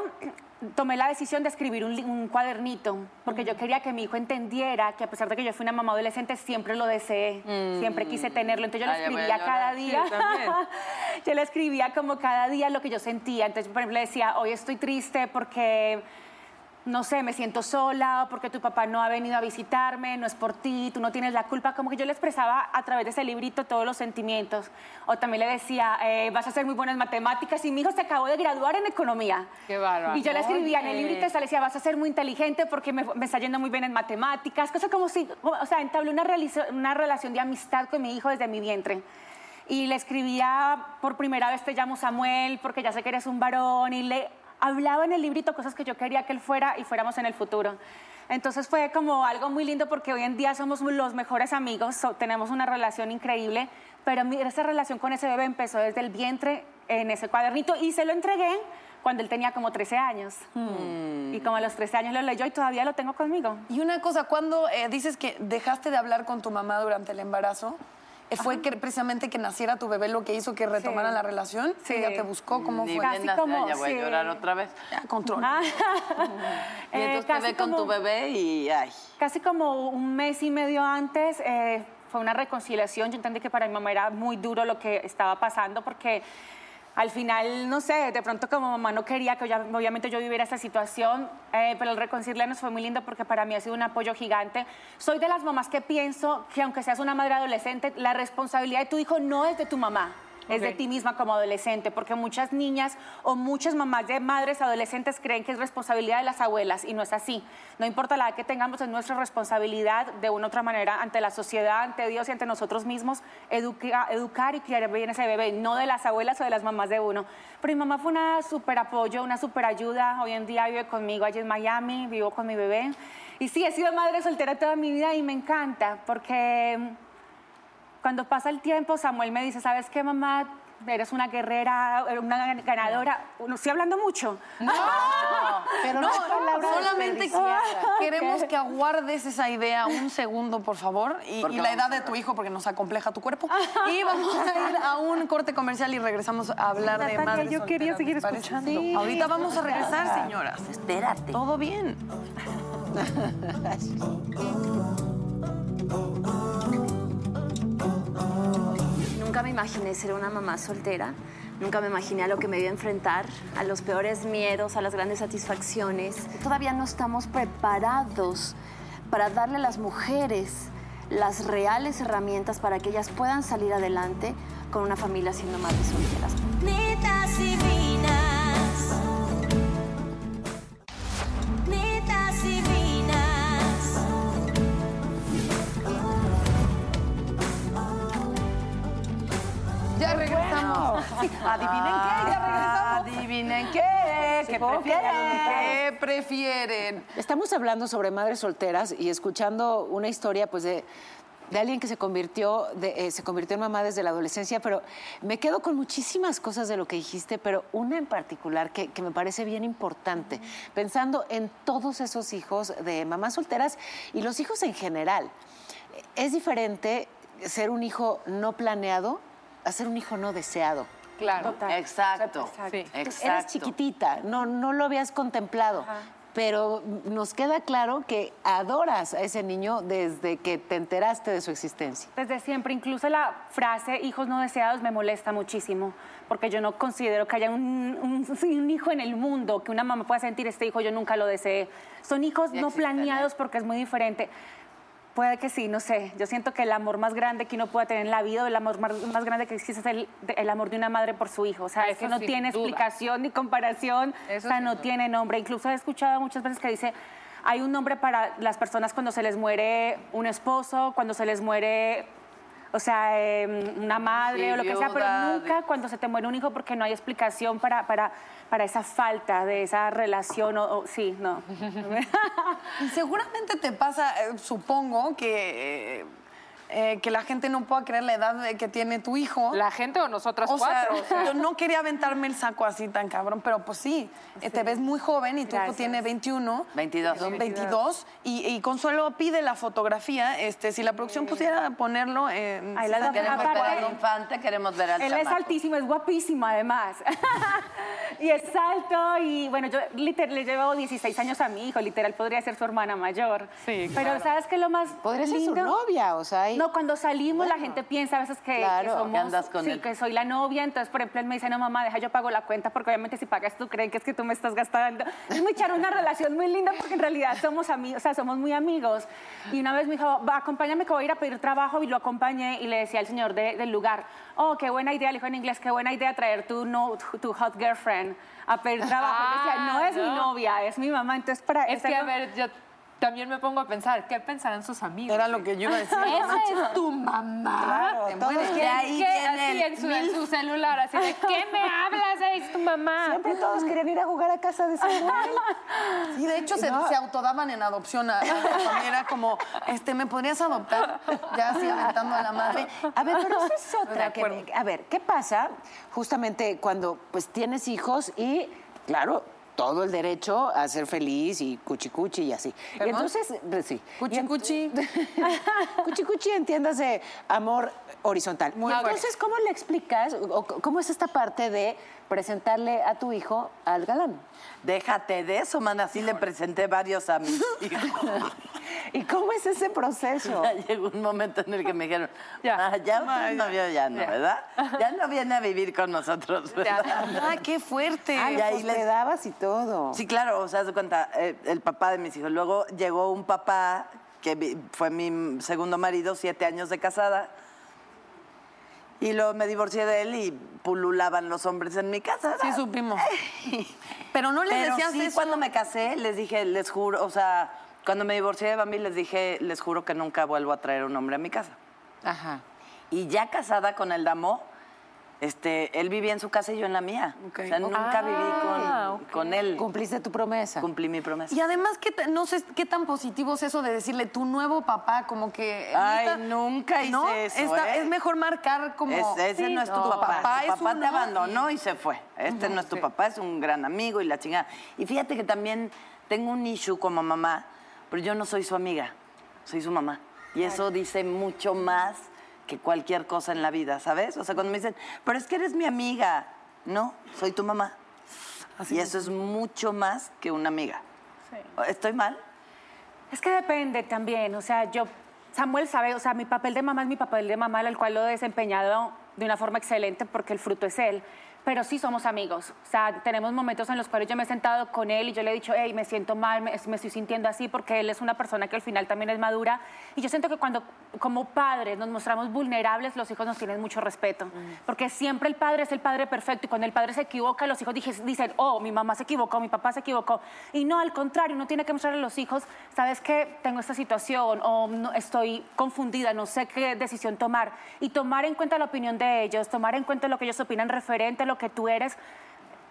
[SPEAKER 6] tomé la decisión de escribir un, un cuadernito, porque yo quería que mi hijo entendiera que a pesar de que yo fui una mamá adolescente, siempre lo deseé, siempre quise tenerlo. Entonces yo
[SPEAKER 7] Ay,
[SPEAKER 6] le escribía cada
[SPEAKER 7] Sí,
[SPEAKER 6] día.
[SPEAKER 7] también.
[SPEAKER 6] yo le escribía como cada día lo que yo sentía. Entonces, por ejemplo, le decía, hoy estoy triste porque no sé, me siento sola, porque tu papá no ha venido a visitarme, no es por ti, tú no tienes la culpa. Como que yo le expresaba a través de ese librito todos los sentimientos. O también le decía, eh, vas a ser muy buenas matemáticas y mi hijo se acabó de graduar en economía.
[SPEAKER 9] Qué bárbaro.
[SPEAKER 6] Y yo le escribía en el librito, le decía, vas a ser muy inteligente porque me, me está yendo muy bien en matemáticas. Cosas como si, o sea, entablé una, una relación de amistad con mi hijo desde mi vientre. Y le escribía, por primera vez te llamo Samuel porque ya sé que eres un varón. Y le hablaba en el librito cosas que yo quería que él fuera y fuéramos en el futuro. Entonces fue como algo muy lindo porque hoy en día somos los mejores amigos, so- tenemos una relación increíble, pero mi- esa relación con ese bebé empezó desde el vientre en ese cuadernito y se lo entregué cuando él tenía como 13 años. Y como a los 13 años lo leyó y todavía lo tengo conmigo.
[SPEAKER 8] Y una cosa, cuando eh, dices que dejaste de hablar con tu mamá durante el embarazo, ¿fue que precisamente que naciera tu bebé lo que hizo que retomaran la relación?
[SPEAKER 6] Sí.
[SPEAKER 8] ¿Ella te buscó? ¿Cómo
[SPEAKER 7] Ni
[SPEAKER 8] fue?
[SPEAKER 7] bien nació, ya voy a llorar otra vez.
[SPEAKER 8] Ya, control.
[SPEAKER 6] Ah.
[SPEAKER 7] Y
[SPEAKER 6] Eh,
[SPEAKER 7] entonces te
[SPEAKER 6] casi
[SPEAKER 7] ve con tu
[SPEAKER 6] como-
[SPEAKER 7] bebé y ay.
[SPEAKER 6] Casi como un mes y medio antes eh, fue una reconciliación. Yo entendí que para mi mamá era muy duro lo que estaba pasando porque al final, no sé, de pronto como mamá no quería que obviamente yo viviera esta situación, eh, pero el reconciliarnos fue muy lindo porque para mí ha sido un apoyo gigante. Soy de las mamás que pienso que aunque seas una madre adolescente, la responsabilidad de tu hijo no es de tu mamá. Es de ti misma como adolescente, porque muchas niñas o muchas mamás de madres adolescentes creen que es responsabilidad de las abuelas y no es así. No importa la edad que tengamos, es nuestra responsabilidad de una u otra manera ante la sociedad, ante Dios y ante nosotros mismos, educa- educar y criar bien ese bebé, no de las abuelas o de las mamás de uno. Pero mi mamá fue una súper apoyo, una súper ayuda. Hoy en día vive conmigo allí en Miami, vivo con mi bebé. Y sí, he sido madre soltera toda mi vida y me encanta porque cuando pasa el tiempo, Samuel me dice, ¿sabes qué, mamá? Eres una guerrera, una ganadora. No estoy hablando mucho.
[SPEAKER 8] No,
[SPEAKER 10] Pero
[SPEAKER 8] no, solamente queremos que aguardes esa idea un segundo, por favor, y, la edad de tu hijo, porque nos acompleja tu cuerpo. Y vamos a ir a un corte comercial y regresamos a hablar de madres
[SPEAKER 6] yo quería seguir escuchando.
[SPEAKER 8] Sí. Ahorita vamos a regresar, señoras.
[SPEAKER 7] Espérate.
[SPEAKER 8] Todo bien.
[SPEAKER 12] Nunca me imaginé ser una mamá soltera, nunca me imaginé a lo que me iba a enfrentar, a los peores miedos, a las grandes satisfacciones. Todavía no estamos preparados para darle a las mujeres las reales herramientas para que ellas puedan salir adelante con una familia siendo madres solteras.
[SPEAKER 7] Adivinen qué, ya regresamos. Adivinen qué, qué prefieren.
[SPEAKER 8] ¿Qué prefieren?
[SPEAKER 10] Estamos hablando sobre madres solteras y escuchando una historia pues de, de alguien que se convirtió, de- eh, se convirtió en mamá desde la adolescencia, pero me quedo con muchísimas cosas de lo que dijiste, pero una en particular que, que me parece bien importante, pensando en todos esos hijos de mamás solteras y los hijos en general. Es diferente ser un hijo no planeado a ser un hijo no deseado.
[SPEAKER 9] Claro.
[SPEAKER 7] Exacto.
[SPEAKER 9] Sí.
[SPEAKER 7] Exacto.
[SPEAKER 10] chiquitita, no, no lo habías contemplado. Pero nos queda claro que adoras a ese niño desde que te enteraste de su existencia.
[SPEAKER 6] Desde siempre, incluso la frase hijos no deseados me molesta muchísimo, porque yo no considero que haya un, un- un hijo en el mundo que una mamá pueda sentir este hijo, yo nunca lo deseé. Son hijos
[SPEAKER 7] Ya
[SPEAKER 6] no
[SPEAKER 7] existen,
[SPEAKER 6] planeados
[SPEAKER 7] ¿eh?
[SPEAKER 6] porque es muy diferente. Puede que sí, no sé. Yo siento que el amor más grande que uno pueda tener en la vida, o el amor más, más grande que existe es el, el amor de una madre por su hijo. O sea, es que
[SPEAKER 9] Eso
[SPEAKER 6] no tiene
[SPEAKER 9] duda.
[SPEAKER 6] explicación ni comparación,
[SPEAKER 9] Eso
[SPEAKER 6] o sea, no
[SPEAKER 9] duda.
[SPEAKER 6] tiene nombre. Incluso he escuchado muchas veces que dice, hay un nombre para las personas cuando se les muere un esposo, cuando se les muere, o sea, eh, una madre
[SPEAKER 7] Sí,
[SPEAKER 6] o lo que sea, pero nunca
[SPEAKER 7] de-
[SPEAKER 6] cuando se te muere un hijo porque no hay explicación para, para, para esa falta de esa relación. O, o- sí, no.
[SPEAKER 8] Y seguramente te pasa, eh, supongo, que, eh, eh, que la gente no pueda creer la edad que tiene tu hijo.
[SPEAKER 9] La gente o nosotras
[SPEAKER 8] O sea,
[SPEAKER 9] cuatro. o sea.
[SPEAKER 8] yo no quería aventarme el saco así tan cabrón, pero pues sí, eh, te ves muy joven y tu hijo tiene 21.
[SPEAKER 7] 22.
[SPEAKER 8] Son 22 y, y Consuelo pide la fotografía. Este, si la producción pusiera ponerlo en...
[SPEAKER 6] Ahí la
[SPEAKER 7] Queremos ver al infante, queremos ver al
[SPEAKER 6] Él es altísimo, es guapísimo además. y es alto y bueno, yo literal, le llevo 16 años a mi hijo, literal podría ser su hermana mayor.
[SPEAKER 9] Sí,
[SPEAKER 6] Pero ¿sabes qué lo más
[SPEAKER 10] Podría ser su novia, o sea, hay-
[SPEAKER 6] No, cuando salimos la gente piensa a veces que,
[SPEAKER 10] Claro,
[SPEAKER 6] que
[SPEAKER 10] que
[SPEAKER 6] somos,
[SPEAKER 7] andas con
[SPEAKER 6] sí,
[SPEAKER 7] él.
[SPEAKER 6] que soy la novia, entonces por ejemplo él me dice, no mamá, deja yo pago la cuenta porque obviamente si pagas tú creen que es que tú me estás gastando. Es muy echar una relación muy linda porque en realidad somos amigos, o sea, somos muy amigos. Y una vez me dijo, va, acompáñame que voy a ir a pedir trabajo y lo acompañé y le decía al señor de- del lugar, oh, qué buena idea, le dijo en inglés, qué buena idea traer tu, no, tu hot girlfriend a pedir trabajo. Le decía, no
[SPEAKER 9] Ah,
[SPEAKER 6] es mi
[SPEAKER 9] no.
[SPEAKER 6] novia, es mi mamá, entonces para...
[SPEAKER 9] Es que, a ver, yo también me pongo a pensar, ¿qué pensarán sus amigos?
[SPEAKER 8] Era lo que yo iba a decir.
[SPEAKER 9] Esa es tu mamá.
[SPEAKER 10] Claro,
[SPEAKER 9] Te
[SPEAKER 10] todos quieren-
[SPEAKER 9] ¿Qué-
[SPEAKER 10] ahí
[SPEAKER 9] qué-
[SPEAKER 10] viene
[SPEAKER 9] así en su, en su celular, así de, ¿qué me hablas? Es tu mamá.
[SPEAKER 10] Siempre todos querían ir a jugar a casa de Samuel.
[SPEAKER 8] Sí, de hecho se,
[SPEAKER 10] No.
[SPEAKER 8] se autodaban en adopción. A, a- era como, este, ¿me podrías adoptar? Ya así aventando a la madre.
[SPEAKER 10] A ver, pero esa es otra. que a ver, ¿qué pasa justamente cuando pues tienes hijos y, claro, todo el derecho a ser feliz y cuchi cuchi y así. Y
[SPEAKER 8] ¿Perdón?
[SPEAKER 10] entonces, pues, sí.
[SPEAKER 8] Cuchi,
[SPEAKER 10] Y en-
[SPEAKER 8] cuchi.
[SPEAKER 10] cuchi cuchi, entiéndase, amor horizontal.
[SPEAKER 8] Muy
[SPEAKER 10] y entonces, ¿cómo le explicas o cómo es esta parte de presentarle a tu hijo al galán?
[SPEAKER 7] Déjate de eso, man. Así le presenté varios a mis hijos.
[SPEAKER 10] ¿Y cómo es ese proceso?
[SPEAKER 7] Ya llegó un momento en el que me dijeron, ya, ya usted novio ya no, ¿verdad? Ya no viene a vivir con nosotros, ¿verdad?
[SPEAKER 8] ¡Ay, qué fuerte!
[SPEAKER 10] Ah,
[SPEAKER 7] Y ahí les-
[SPEAKER 10] hospedabas y todo.
[SPEAKER 7] Sí, claro, o sea, de cuenta, eh, el papá de mis hijos. Luego llegó un papá que fue mi segundo marido, siete años de casada. Y luego me divorcié de él y pululaban los hombres en mi casa.
[SPEAKER 8] Sí, supimos. Pero no les
[SPEAKER 7] Pero
[SPEAKER 8] decías
[SPEAKER 7] sí,
[SPEAKER 8] eso.
[SPEAKER 7] cuando me casé, les dije, les juro, o sea, cuando me divorcié de Bambi, les dije, les juro que nunca vuelvo a traer un hombre a mi casa.
[SPEAKER 10] Ajá.
[SPEAKER 7] Y ya casada con el Damo, este, él vivía en su casa y yo en la mía. O sea, nunca viví
[SPEAKER 10] Ah,
[SPEAKER 7] con, con él.
[SPEAKER 10] Cumpliste tu promesa.
[SPEAKER 7] Cumplí mi promesa.
[SPEAKER 8] Y además, ¿qué no sé qué tan positivo es eso de decirle tu nuevo papá, como que.
[SPEAKER 7] Ay, nunca hice
[SPEAKER 8] ¿no?
[SPEAKER 7] eso, ¿eh?
[SPEAKER 8] Es mejor marcar como.
[SPEAKER 7] Es- ese
[SPEAKER 8] Sí,
[SPEAKER 7] no es tu
[SPEAKER 8] no,
[SPEAKER 7] papá. tu
[SPEAKER 8] es
[SPEAKER 7] papá te abandonó
[SPEAKER 8] y-
[SPEAKER 7] y se fue. Este no es tu
[SPEAKER 8] sí.
[SPEAKER 7] papá, es un gran amigo y la chingada. Y fíjate que también tengo un issue como mamá, pero yo no soy su amiga, soy su mamá. Y eso dice mucho más que cualquier cosa en la vida, ¿sabes? O sea, cuando me dicen, pero es que eres mi amiga. No, soy tu mamá. y eso es mucho más que una amiga. ¿Estoy mal?
[SPEAKER 6] Es que depende también, o sea, yo, Samuel sabe, o sea, mi papel de mamá es mi papel de mamá, el cual lo he desempeñado de una forma excelente porque el fruto es él. Pero sí somos amigos, o sea, tenemos momentos en los cuales yo me he sentado con él y yo le he dicho, hey, me siento mal, me, me estoy sintiendo así, porque él es una persona que al final también es madura. Y yo siento que cuando, como padres, nos mostramos vulnerables, los hijos nos tienen mucho respeto. Porque siempre el padre es el padre perfecto y cuando el padre se equivoca, los hijos dicen, oh, mi mamá se equivocó, mi papá se equivocó. Y no, al contrario, uno tiene que mostrarle a los hijos, sabes que tengo esta situación o no, estoy confundida, no sé qué decisión tomar. Y tomar en cuenta la opinión de ellos, tomar en cuenta lo que ellos opinan referente a lo que tú eres.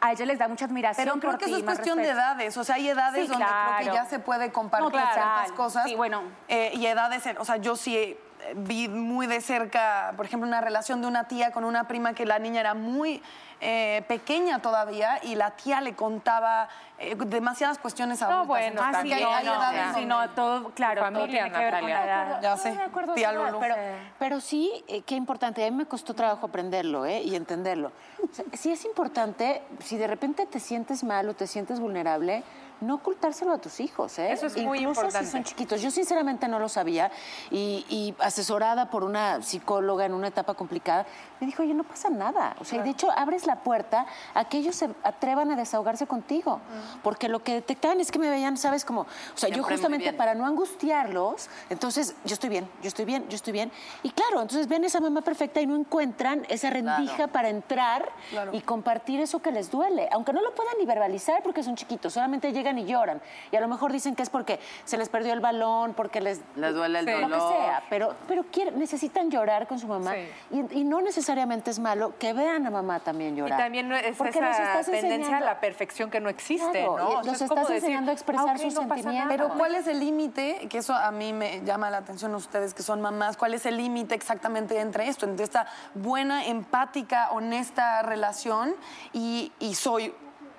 [SPEAKER 6] A ellos les da mucha admiración.
[SPEAKER 8] Pero creo
[SPEAKER 6] por
[SPEAKER 8] que
[SPEAKER 6] ti,
[SPEAKER 8] eso es cuestión de edades. O sea, hay edades
[SPEAKER 6] Sí,
[SPEAKER 8] donde creo que ya se puede compartir
[SPEAKER 6] No, claro.
[SPEAKER 8] ciertas cosas.
[SPEAKER 6] Sí, bueno.
[SPEAKER 8] Eh, y edades, o sea, yo sí vi muy de cerca, por ejemplo, una relación de una tía con una prima que la niña era muy eh, pequeña todavía y la tía le contaba eh, demasiadas cuestiones adultas.
[SPEAKER 9] bueno,
[SPEAKER 8] creo que hay, hay
[SPEAKER 9] no,
[SPEAKER 8] edades
[SPEAKER 9] sí,
[SPEAKER 6] no, todo, claro, todo
[SPEAKER 9] familia,
[SPEAKER 6] tiene que ver con la edad.
[SPEAKER 8] Ya
[SPEAKER 10] Estoy
[SPEAKER 8] sé,
[SPEAKER 10] de acuerdo,
[SPEAKER 8] tía Lulu.
[SPEAKER 10] Pero, pero sí, eh, qué importante. A mí me costó trabajo aprenderlo ¿eh? y entenderlo. O sea, sí es importante, si de repente te sientes mal o te sientes vulnerable, no ocultárselo a tus hijos. ¿eh?
[SPEAKER 9] Eso es muy
[SPEAKER 10] Incluso
[SPEAKER 9] importante.
[SPEAKER 10] si son chiquitos. Yo sinceramente no lo sabía y, y asesorada por una psicóloga en una etapa complicada, me dijo, oye, no pasa nada. O sea, y de hecho abres la puerta a que ellos se atrevan a desahogarse contigo. Porque lo que detectaban es que me veían, ¿sabes? Como, o sea, yo
[SPEAKER 7] Siempre muy
[SPEAKER 10] justamente para no angustiarlos, entonces yo estoy bien, yo estoy bien, yo estoy bien. Y claro, entonces ven esa mamá perfecta y no encuentran esa rendija para entrar y compartir eso que les duele. Aunque no lo puedan ni verbalizar porque son chiquitos, solamente llegan y lloran. Y a lo mejor dicen que es porque se les perdió el balón, porque les...
[SPEAKER 7] Les duele el
[SPEAKER 10] Lo que
[SPEAKER 7] dolor.
[SPEAKER 10] sea, pero, pero quieren- necesitan llorar con su mamá. Y, y no necesariamente es malo que vean a mamá también
[SPEAKER 9] Y
[SPEAKER 10] llorar.
[SPEAKER 9] también no es
[SPEAKER 10] Porque
[SPEAKER 9] esa
[SPEAKER 10] estás
[SPEAKER 9] tendencia a
[SPEAKER 10] enseñando-
[SPEAKER 9] la perfección que no existe,
[SPEAKER 10] Claro,
[SPEAKER 9] ¿no?
[SPEAKER 10] y
[SPEAKER 9] O sea,
[SPEAKER 10] los
[SPEAKER 9] es como
[SPEAKER 10] estás
[SPEAKER 9] decir,
[SPEAKER 10] enseñando a expresar
[SPEAKER 9] "Ah, ok,
[SPEAKER 10] sus
[SPEAKER 9] no
[SPEAKER 10] sentimientos".
[SPEAKER 9] nada".
[SPEAKER 8] Pero ¿cuál es el límite? Que eso a mí me llama la atención a ustedes que son mamás. ¿Cuál es el límite exactamente entre esto? Entre esta buena, empática, honesta relación y, y soy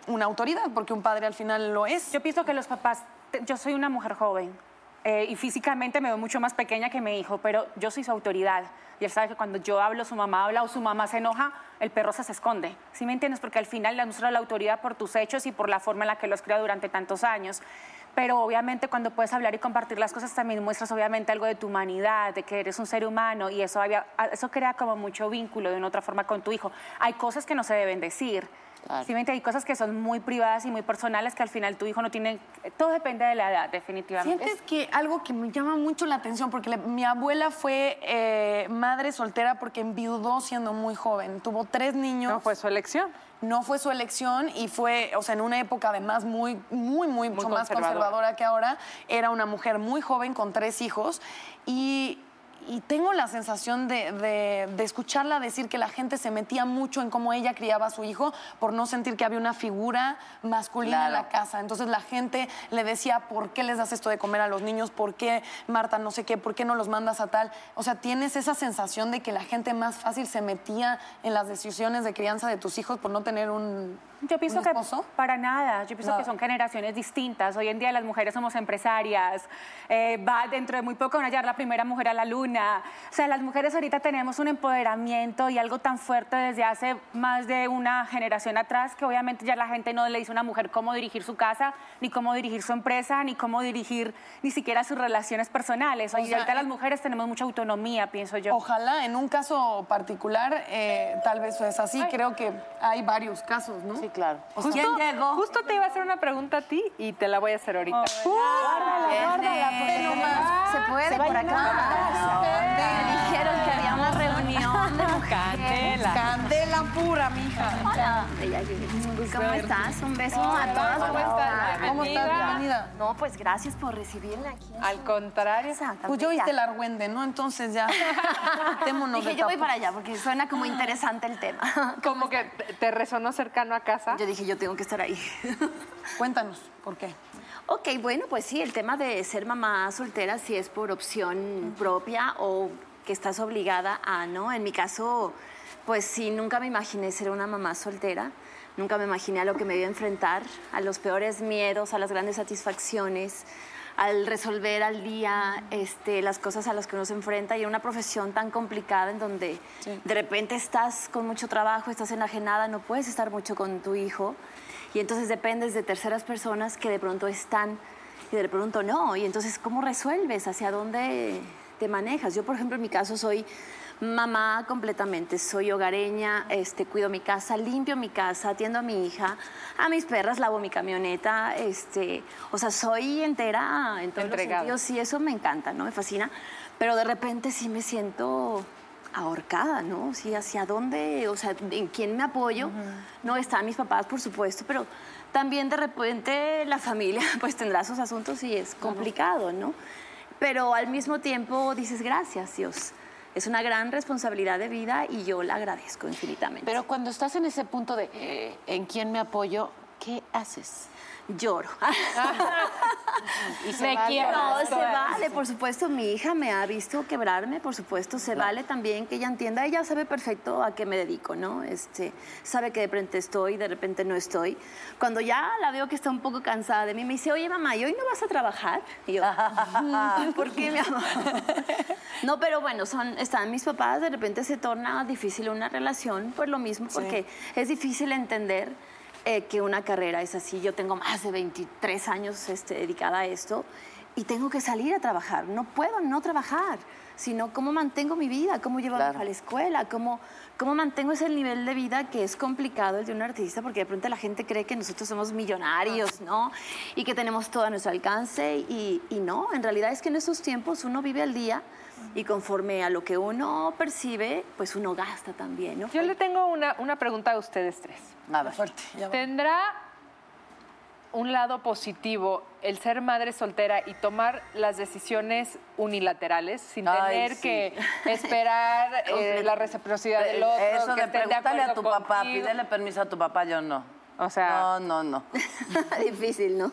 [SPEAKER 8] una autoridad, porque un padre al final lo es.
[SPEAKER 6] Yo pienso que los papás, yo soy una mujer joven eh, y físicamente me veo mucho más pequeña que mi hijo, pero yo soy su autoridad. Y él sabe que cuando yo hablo, su mamá habla o su mamá se enoja, el perro se, esconde. ¿Sí me entiendes? Porque al final le muestra la autoridad por tus hechos y por la forma en la que lo has criado durante tantos años. Pero obviamente cuando puedes hablar y compartir las cosas también muestras obviamente algo de tu humanidad, de que eres un ser humano y eso, había, eso crea como mucho vínculo de una otra forma con tu hijo. Hay cosas que no se deben decir, Simplemente hay cosas que son muy privadas y muy personales que al final tu hijo no tiene... Todo depende de la edad, definitivamente.
[SPEAKER 8] Sientes que algo que me llama mucho la atención, porque mi abuela fue eh, madre soltera porque enviudó siendo muy joven. Tuvo tres niños. No
[SPEAKER 9] fue su elección.
[SPEAKER 8] No fue su elección y fue, o sea, en una época además muy, muy, muy, mucho más
[SPEAKER 9] conservadora.
[SPEAKER 8] conservadora que ahora. Era una mujer muy joven con tres hijos y. y tengo la sensación de, de- de escucharla decir que la gente se metía mucho en cómo ella criaba a su hijo por no sentir que había una figura masculina en la casa. Entonces la gente le decía, ¿por qué les das esto de comer a los niños? ¿Por qué, Marta, no sé qué? ¿Por qué no los mandas a tal? O sea, tienes esa sensación de que la gente más fácil se metía en las decisiones de crianza de tus hijos por no tener un,
[SPEAKER 6] Yo pienso que
[SPEAKER 8] esposo.
[SPEAKER 6] para nada, yo pienso que son generaciones distintas. Hoy en día las mujeres somos empresarias, eh, va dentro de muy poco van a llegar la primera mujer a la luna. O sea, las mujeres ahorita tenemos un empoderamiento y algo tan fuerte desde hace más de una generación atrás que obviamente ya la gente no le dice a una mujer cómo dirigir su casa, ni cómo dirigir su empresa, ni cómo dirigir ni siquiera sus relaciones personales. Hoy
[SPEAKER 8] O sea,
[SPEAKER 6] ahorita las
[SPEAKER 8] eh,
[SPEAKER 6] mujeres tenemos mucha autonomía, pienso yo.
[SPEAKER 8] Ojalá, en un caso particular, eh, tal vez es así. Creo que hay varios casos, ¿no? Sí,
[SPEAKER 10] claro.
[SPEAKER 9] Justo, justo te iba a hacer una pregunta a ti y te la voy a hacer ahorita.
[SPEAKER 12] Guárdala, guárdala, porque nomás se puede por acá. Me dijeron que había una reunión de mujeres.
[SPEAKER 8] Pura, mija.
[SPEAKER 12] Hola. ¿Cómo estás? Un beso a todas.
[SPEAKER 9] ¿cómo estás?
[SPEAKER 8] ¿Cómo estás?
[SPEAKER 9] Bienvenida.
[SPEAKER 12] No, pues gracias por recibirme aquí.
[SPEAKER 9] Al contrario.
[SPEAKER 8] Pues yo oíste el argüende, ¿no? Entonces ya, quitémonos
[SPEAKER 12] Dije,
[SPEAKER 8] de
[SPEAKER 12] yo voy para allá porque suena como interesante el tema.
[SPEAKER 9] Como que te- te resonó cercano a casa.
[SPEAKER 12] Yo dije, yo tengo que estar ahí.
[SPEAKER 8] Cuéntanos, ¿por qué?
[SPEAKER 12] Ok, bueno, pues sí, el tema de ser mamá soltera si es por opción propia o que estás obligada a, ¿no? En mi caso, pues sí, nunca me imaginé ser una mamá soltera, nunca me imaginé a lo que me iba a enfrentar, a los peores miedos, a las grandes satisfacciones, al resolver al día este, las cosas a las que uno se enfrenta y en una profesión tan complicada en donde de repente estás con mucho trabajo, estás enajenada, no puedes estar mucho con tu hijo y entonces dependes de terceras personas que de pronto están y de pronto no. Y entonces, ¿cómo resuelves? ¿Hacia dónde te manejas? Yo, por ejemplo, en mi caso soy mamá completamente, soy hogareña, este, cuido mi casa, limpio mi casa, atiendo a mi hija, a mis perras, lavo mi camioneta, este, o sea, soy entera en todos
[SPEAKER 9] Entregada.
[SPEAKER 12] los sentidos y eso me encanta, ¿no? Me fascina, pero de repente sí me siento ahorcada, ¿no? Sí, hacia dónde, o sea, en quién me apoyo. No están mis papás, por supuesto, pero también de repente la familia pues tendrá sus asuntos y es complicado, ¿no? Pero al mismo tiempo dices gracias, Dios. Es una gran responsabilidad de vida y yo la agradezco infinitamente.
[SPEAKER 10] Pero cuando estás en ese punto de eh, en quién me apoyo, ¿qué haces?
[SPEAKER 12] Lloro.
[SPEAKER 10] Y se
[SPEAKER 12] Me
[SPEAKER 10] vale.
[SPEAKER 12] quiero. No, se vale, por supuesto. Mi hija me ha visto quebrarme, por supuesto. Se vale también que ella entienda. Ella sabe perfecto a qué me dedico, ¿no? Este, sabe que de repente estoy, de repente no estoy. Cuando ya la veo que está un poco cansada de mí, me dice, oye, mamá, ¿y hoy no vas a trabajar? Y yo, "Mm, ¿por qué, mi amor? No, pero bueno, son, están mis papás, de repente se torna difícil una relación, por lo mismo, porque es difícil entender eh, que una carrera es así. Yo tengo más de 23 años este, dedicada a esto y tengo que salir a trabajar. No puedo no trabajar, sino cómo mantengo mi vida, cómo llevo a mi hija a la escuela, cómo, cómo mantengo ese nivel de vida que es complicado el de un artista, porque de pronto la gente cree que nosotros somos millonarios, ¿no? Y que tenemos todo a nuestro alcance y, y no, en realidad es que en estos tiempos uno vive al día y conforme a lo que uno percibe, pues uno gasta también, ¿no?
[SPEAKER 9] Yo le tengo una, una pregunta a ustedes tres.
[SPEAKER 7] A ver.
[SPEAKER 9] ¿Tendrá un lado positivo el ser madre soltera y tomar las decisiones unilaterales sin
[SPEAKER 7] Ay,
[SPEAKER 9] tener
[SPEAKER 7] sí.
[SPEAKER 9] que esperar eh, la reciprocidad del otro?
[SPEAKER 7] Eso
[SPEAKER 9] que
[SPEAKER 7] de pregúntale a tu papá, pídele permiso a tu papá, yo no.
[SPEAKER 9] O sea...
[SPEAKER 7] No, no, no.
[SPEAKER 12] Difícil, ¿no?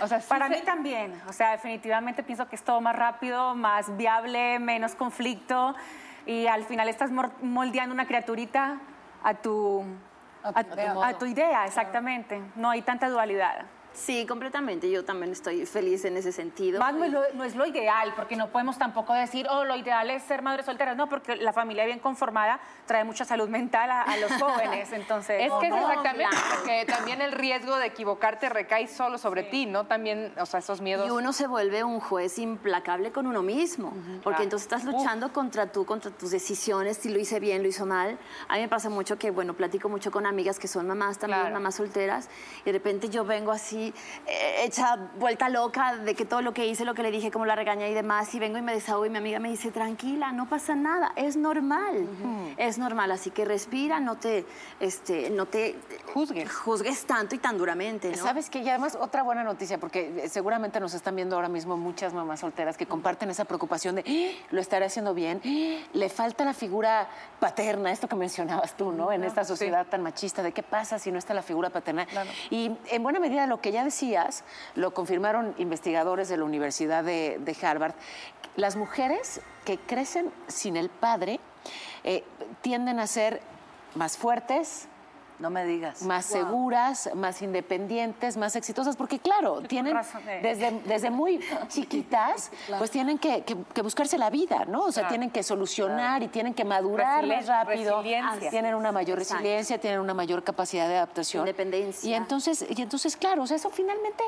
[SPEAKER 9] O sea,
[SPEAKER 6] Para mí también. O sea, definitivamente pienso que es todo más rápido, más viable, menos conflicto. Y al final estás mor- moldeando una criaturita a tu, a,
[SPEAKER 8] idea.
[SPEAKER 6] a tu idea, exactamente. No hay tanta dualidad.
[SPEAKER 12] Sí, completamente. Yo también estoy feliz en ese sentido.
[SPEAKER 6] Más no es, lo, no es lo ideal, porque no podemos tampoco decir, oh, lo ideal es ser madre soltera. No, porque la familia bien conformada trae mucha salud mental a, a los jóvenes. Entonces,
[SPEAKER 9] Es que es
[SPEAKER 6] no,
[SPEAKER 9] exactamente
[SPEAKER 6] claro.
[SPEAKER 9] porque también el riesgo de equivocarte recae solo sobre ti, ¿no? También, o sea, esos miedos.
[SPEAKER 12] Y uno se vuelve un juez implacable con uno mismo, porque
[SPEAKER 9] Claro.
[SPEAKER 12] entonces estás luchando contra tú, contra tus decisiones, si lo hice bien, lo hizo mal. A mí me pasa mucho que, bueno, platico mucho con amigas que son mamás también, mamás solteras, y de repente yo vengo así, eh, hecha vuelta loca de que todo lo que hice, lo que le dije, cómo la regañé y demás, y vengo y me desahogo y mi amiga me dice, tranquila, no pasa nada, es normal, es normal, así que respira, no te, este, no te
[SPEAKER 10] juzgues,
[SPEAKER 12] juzgues tanto y tan duramente, ¿no?
[SPEAKER 10] ¿Sabes qué? Y además, otra buena noticia, porque eh, seguramente nos están viendo ahora mismo muchas mamás solteras que comparten esa preocupación de "Ah, lo estaré haciendo bien, ¡Ah! le falta la figura paterna, esto que mencionabas tú, ¿no? En esta sociedad tan machista, de qué pasa si no está la figura paterna. Y en buena medida lo que ya decías, lo confirmaron investigadores de la Universidad de, Harvard, las mujeres que crecen sin el padre eh, tienden a ser más fuertes,
[SPEAKER 7] no me digas.
[SPEAKER 10] Más
[SPEAKER 7] Wow.
[SPEAKER 10] seguras, más independientes, más exitosas, porque claro, tienen
[SPEAKER 6] eh.
[SPEAKER 10] desde, desde muy chiquitas, pues tienen que, que- que buscarse la vida, ¿no? O sea,
[SPEAKER 9] Claro.
[SPEAKER 10] tienen que solucionar y tienen que madurar
[SPEAKER 9] Resili-
[SPEAKER 10] más rápido.
[SPEAKER 9] resiliencia.
[SPEAKER 10] Tienen una mayor resiliencia, tienen una mayor capacidad de adaptación.
[SPEAKER 12] Independencia.
[SPEAKER 10] Y entonces, y entonces claro, o sea, eso finalmente,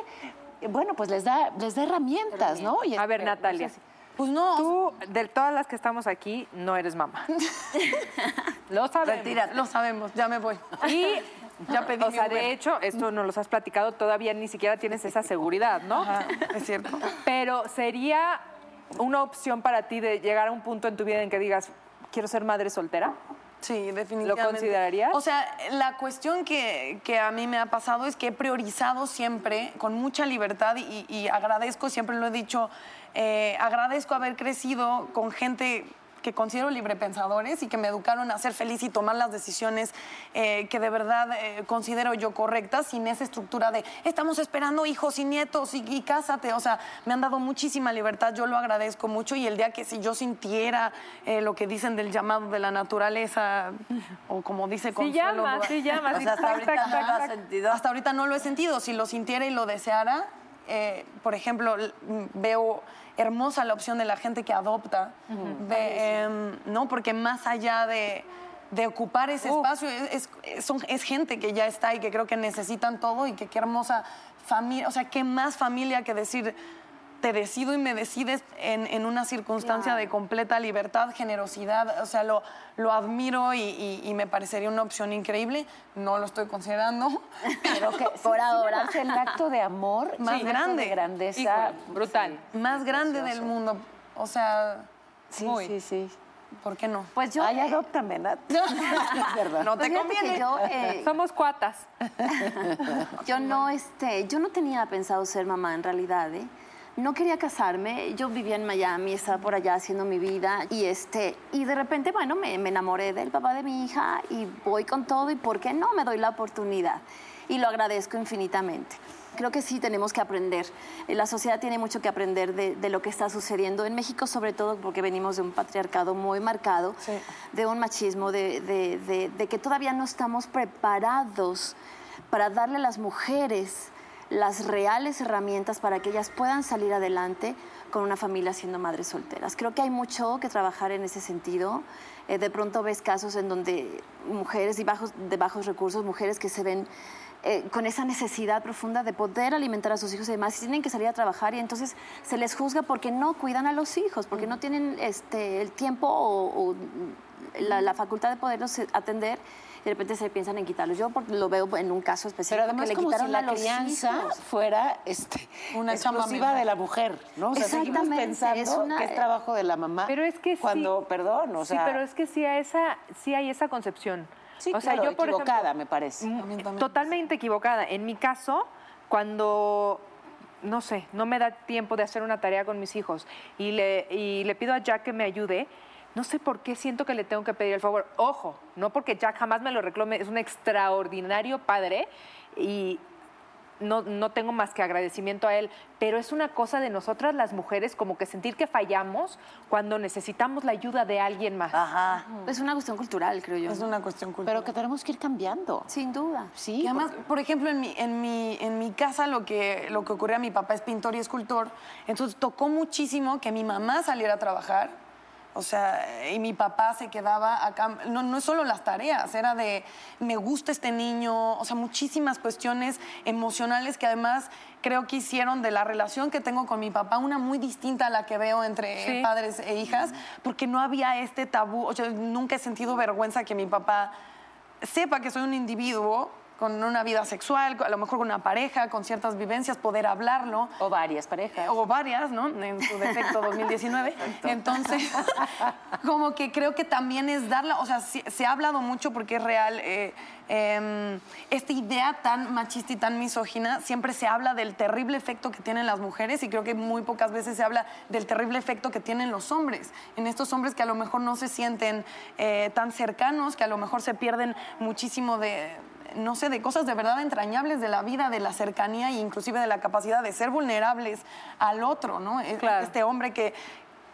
[SPEAKER 10] eh, bueno, pues les da, les da herramientas, ¿no? Y
[SPEAKER 9] A ver,
[SPEAKER 10] eh,
[SPEAKER 9] Natalia.
[SPEAKER 10] no sé si-
[SPEAKER 8] Pues no.
[SPEAKER 9] Tú, de todas las que estamos aquí, no eres mamá. Lo sabemos.
[SPEAKER 8] Retírate. Lo sabemos, ya me voy.
[SPEAKER 9] Y
[SPEAKER 8] Ya pedí
[SPEAKER 9] o sea, de hecho, esto nos los has platicado, todavía ni siquiera tienes esa seguridad, ¿no?
[SPEAKER 8] Ajá, es cierto.
[SPEAKER 9] Pero sería una opción para ti de llegar a un punto en tu vida en que digas, quiero ser madre soltera.
[SPEAKER 8] Sí, definitivamente.
[SPEAKER 9] ¿Lo considerarías?
[SPEAKER 8] O sea, la cuestión que, que a mí me ha pasado es que he priorizado siempre con mucha libertad y, y agradezco, siempre lo he dicho, eh, agradezco haber crecido con gente que considero librepensadores y que me educaron a ser feliz y tomar las decisiones eh, que de verdad eh, considero yo correctas sin esa estructura de estamos esperando hijos y nietos y, y cásate. O sea, me han dado muchísima libertad, yo lo agradezco mucho y el día que si yo sintiera eh, lo que dicen del llamado de la naturaleza o como dice Consuelo,
[SPEAKER 9] llama, sí llama,
[SPEAKER 7] O
[SPEAKER 9] sí,
[SPEAKER 7] sea, hasta
[SPEAKER 9] tac,
[SPEAKER 7] ahorita
[SPEAKER 9] tac,
[SPEAKER 7] no
[SPEAKER 9] tac,
[SPEAKER 7] lo has
[SPEAKER 9] tac.
[SPEAKER 7] sentido.
[SPEAKER 8] hasta ahorita no lo he sentido. Si lo sintiera y lo deseara, por ejemplo, veo hermosa la opción de la gente que adopta, Ve, em, ¿no? Porque más allá de, de ocupar ese espacio, es, es- es- son- es gente que ya está y que creo que necesitan todo y que qué hermosa familia, o sea, qué más familia que decir te decido y me decides en, en una circunstancia de completa libertad, generosidad, o sea, lo, lo admiro y, y- y me parecería una opción increíble. No lo estoy considerando,
[SPEAKER 10] Pero que
[SPEAKER 12] Por
[SPEAKER 10] sí,
[SPEAKER 12] ahora.
[SPEAKER 10] parece el acto de amor
[SPEAKER 8] Más
[SPEAKER 10] sí,
[SPEAKER 8] grande.
[SPEAKER 10] de grandeza
[SPEAKER 9] Híjole, brutal.
[SPEAKER 8] más grande del mundo. O sea,
[SPEAKER 10] Sí,
[SPEAKER 9] Muy.
[SPEAKER 10] sí, sí.
[SPEAKER 8] ¿por qué no?
[SPEAKER 12] Pues yo...
[SPEAKER 10] Ay,
[SPEAKER 12] eh,
[SPEAKER 10] adóptame. Es.
[SPEAKER 8] No
[SPEAKER 12] pues
[SPEAKER 8] te
[SPEAKER 12] que
[SPEAKER 8] conviene.
[SPEAKER 12] yo, eh,
[SPEAKER 9] Somos cuatas.
[SPEAKER 12] Yo no, este, yo no tenía pensado ser mamá en realidad, ¿eh? No quería casarme, yo vivía en Miami, estaba por allá haciendo mi vida y este y de repente, bueno, me, me enamoré del papá de mi hija y voy con todo y ¿por qué no? Me doy la oportunidad y lo agradezco infinitamente. Creo que sí tenemos que aprender. Eh, La sociedad tiene mucho que aprender de, de lo que está sucediendo en México, sobre todo porque venimos de un patriarcado muy marcado, de un machismo, de, de- de- de que todavía no estamos preparados para darle a las mujeres las reales herramientas para que ellas puedan salir adelante con una familia siendo madres solteras. Creo que hay mucho que trabajar en ese sentido. Eh, de pronto ves casos en donde mujeres de bajos, de bajos recursos, mujeres que se ven eh, con esa necesidad profunda de poder alimentar a sus hijos y demás, y tienen que salir a trabajar y entonces se les juzga porque no cuidan a los hijos, porque no tienen este, el tiempo o, o la, la facultad de poderlos eh, atender de repente se piensan en quitarlos. Yo lo veo en un caso específico
[SPEAKER 10] Pero además
[SPEAKER 12] que le
[SPEAKER 10] como si
[SPEAKER 12] quitaron
[SPEAKER 10] la crianza
[SPEAKER 12] hijos.
[SPEAKER 10] fuera este,
[SPEAKER 8] Una
[SPEAKER 10] exclusiva de la mujer, ¿no? O sea, seguimos
[SPEAKER 12] Exactamente,
[SPEAKER 10] pensando
[SPEAKER 12] es una-
[SPEAKER 10] que es trabajo de la mamá.
[SPEAKER 9] Pero es que sí.
[SPEAKER 10] cuando, perdón, o
[SPEAKER 9] sí,
[SPEAKER 10] sea,
[SPEAKER 9] pero es que sí, a esa, sí hay esa concepción.
[SPEAKER 10] sí,
[SPEAKER 9] o sea,
[SPEAKER 10] claro,
[SPEAKER 9] yo por
[SPEAKER 10] equivocada,
[SPEAKER 9] ejemplo,
[SPEAKER 10] me parece.
[SPEAKER 9] Mm. Totalmente equivocada. En mi caso, cuando, no sé, no me da tiempo de hacer una tarea con mis hijos y le, y le pido a Jack que me ayude, no sé por qué siento que le tengo que pedir el favor. Ojo, no porque Jack jamás me lo reclame, es un extraordinario padre y no, no tengo más que agradecimiento a él, pero es una cosa de nosotras las mujeres como que sentir que fallamos cuando necesitamos la ayuda de alguien más.
[SPEAKER 7] Ajá.
[SPEAKER 12] Es una cuestión cultural, creo yo.
[SPEAKER 8] Es una cuestión cultural.
[SPEAKER 10] Pero que tenemos que ir cambiando.
[SPEAKER 12] Sin duda.
[SPEAKER 10] Sí.
[SPEAKER 8] Y además, por ejemplo, en mi, en mi, en mi casa lo que, lo que ocurría, mi papá es pintor y escultor, entonces tocó muchísimo que mi mamá saliera a trabajar. O sea, y mi papá se quedaba acá, no, no es solo las tareas, era de, me gusta este niño, o sea, muchísimas cuestiones emocionales que además creo que hicieron de la relación que tengo con mi papá una muy distinta a la que veo entre
[SPEAKER 9] Sí.
[SPEAKER 8] padres e hijas, porque no había este tabú, o sea, nunca he sentido vergüenza que mi papá sepa que soy un individuo con una vida sexual, a lo mejor con una pareja, con ciertas vivencias, poder hablarlo.
[SPEAKER 10] O varias parejas.
[SPEAKER 8] O varias, ¿no? En su defecto 2019. Entonces, como que creo que también es darla, o sea, se, ha hablado mucho porque es real. eh, em, esta idea tan machista y tan misógina, siempre se habla del terrible efecto que tienen las mujeres y creo que muy pocas veces se habla del terrible efecto que tienen los hombres. En estos hombres que a lo mejor no se sienten eh, tan cercanos, que a lo mejor se pierden muchísimo de no sé, de cosas de verdad entrañables de la vida, de la cercanía e inclusive de la capacidad de ser vulnerables al otro, ¿no? E- Este hombre que,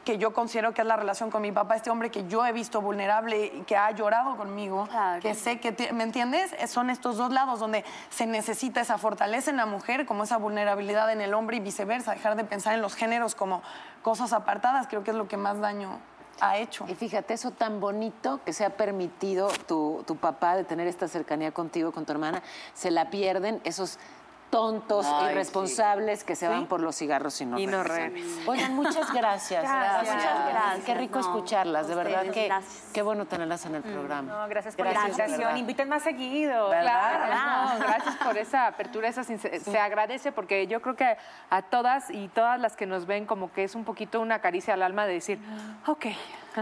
[SPEAKER 8] que yo considero que es la relación con mi papá, este hombre que yo he visto vulnerable y que ha llorado conmigo, que sé que, ¿me entiendes? Son estos dos lados donde se necesita esa fortaleza en la mujer, como esa vulnerabilidad en el hombre y viceversa, dejar de pensar en los géneros como cosas apartadas, creo que es lo que más daño ha hecho.
[SPEAKER 10] Y fíjate, eso tan bonito que se ha permitido tu, tu papá de tener esta cercanía contigo, con tu hermana, se la pierden esos tontos,
[SPEAKER 7] Ay,
[SPEAKER 10] irresponsables que se
[SPEAKER 9] Sí.
[SPEAKER 10] van por los cigarros y no
[SPEAKER 9] Y no.
[SPEAKER 10] Oigan, muchas gracias.
[SPEAKER 9] Gracias.
[SPEAKER 12] Muchas gracias.
[SPEAKER 10] Qué rico
[SPEAKER 12] No,
[SPEAKER 10] escucharlas, de verdad
[SPEAKER 12] ustedes,
[SPEAKER 10] que qué bueno tenerlas en el programa.
[SPEAKER 6] No, gracias por
[SPEAKER 10] Gracias,
[SPEAKER 6] la invitación.
[SPEAKER 10] verdad.
[SPEAKER 6] Inviten más seguido.
[SPEAKER 9] Claro, no, gracias por esa apertura, esa sincer- se agradece porque yo creo que a todas y todas las que nos ven como que es un poquito una caricia al alma de decir, ok.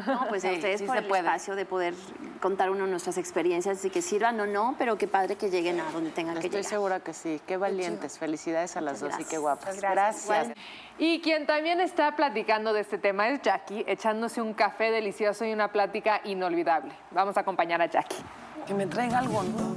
[SPEAKER 12] No, pues a ustedes
[SPEAKER 7] sí
[SPEAKER 12] por
[SPEAKER 7] se
[SPEAKER 12] el
[SPEAKER 7] puede.
[SPEAKER 12] espacio de poder contar uno de nuestras experiencias y que sirvan o no, pero qué padre que lleguen a donde tengan que
[SPEAKER 10] Estoy
[SPEAKER 12] llegar.
[SPEAKER 10] segura que sí. Qué valientes. Felicidades a las dos y qué guapas.
[SPEAKER 6] Gracias.
[SPEAKER 10] Gracias.
[SPEAKER 9] Y quien también está platicando de este tema es Jackie, echándose un café delicioso y una plática inolvidable. Vamos a acompañar a Jackie.
[SPEAKER 8] Que me traiga algo, ¿no?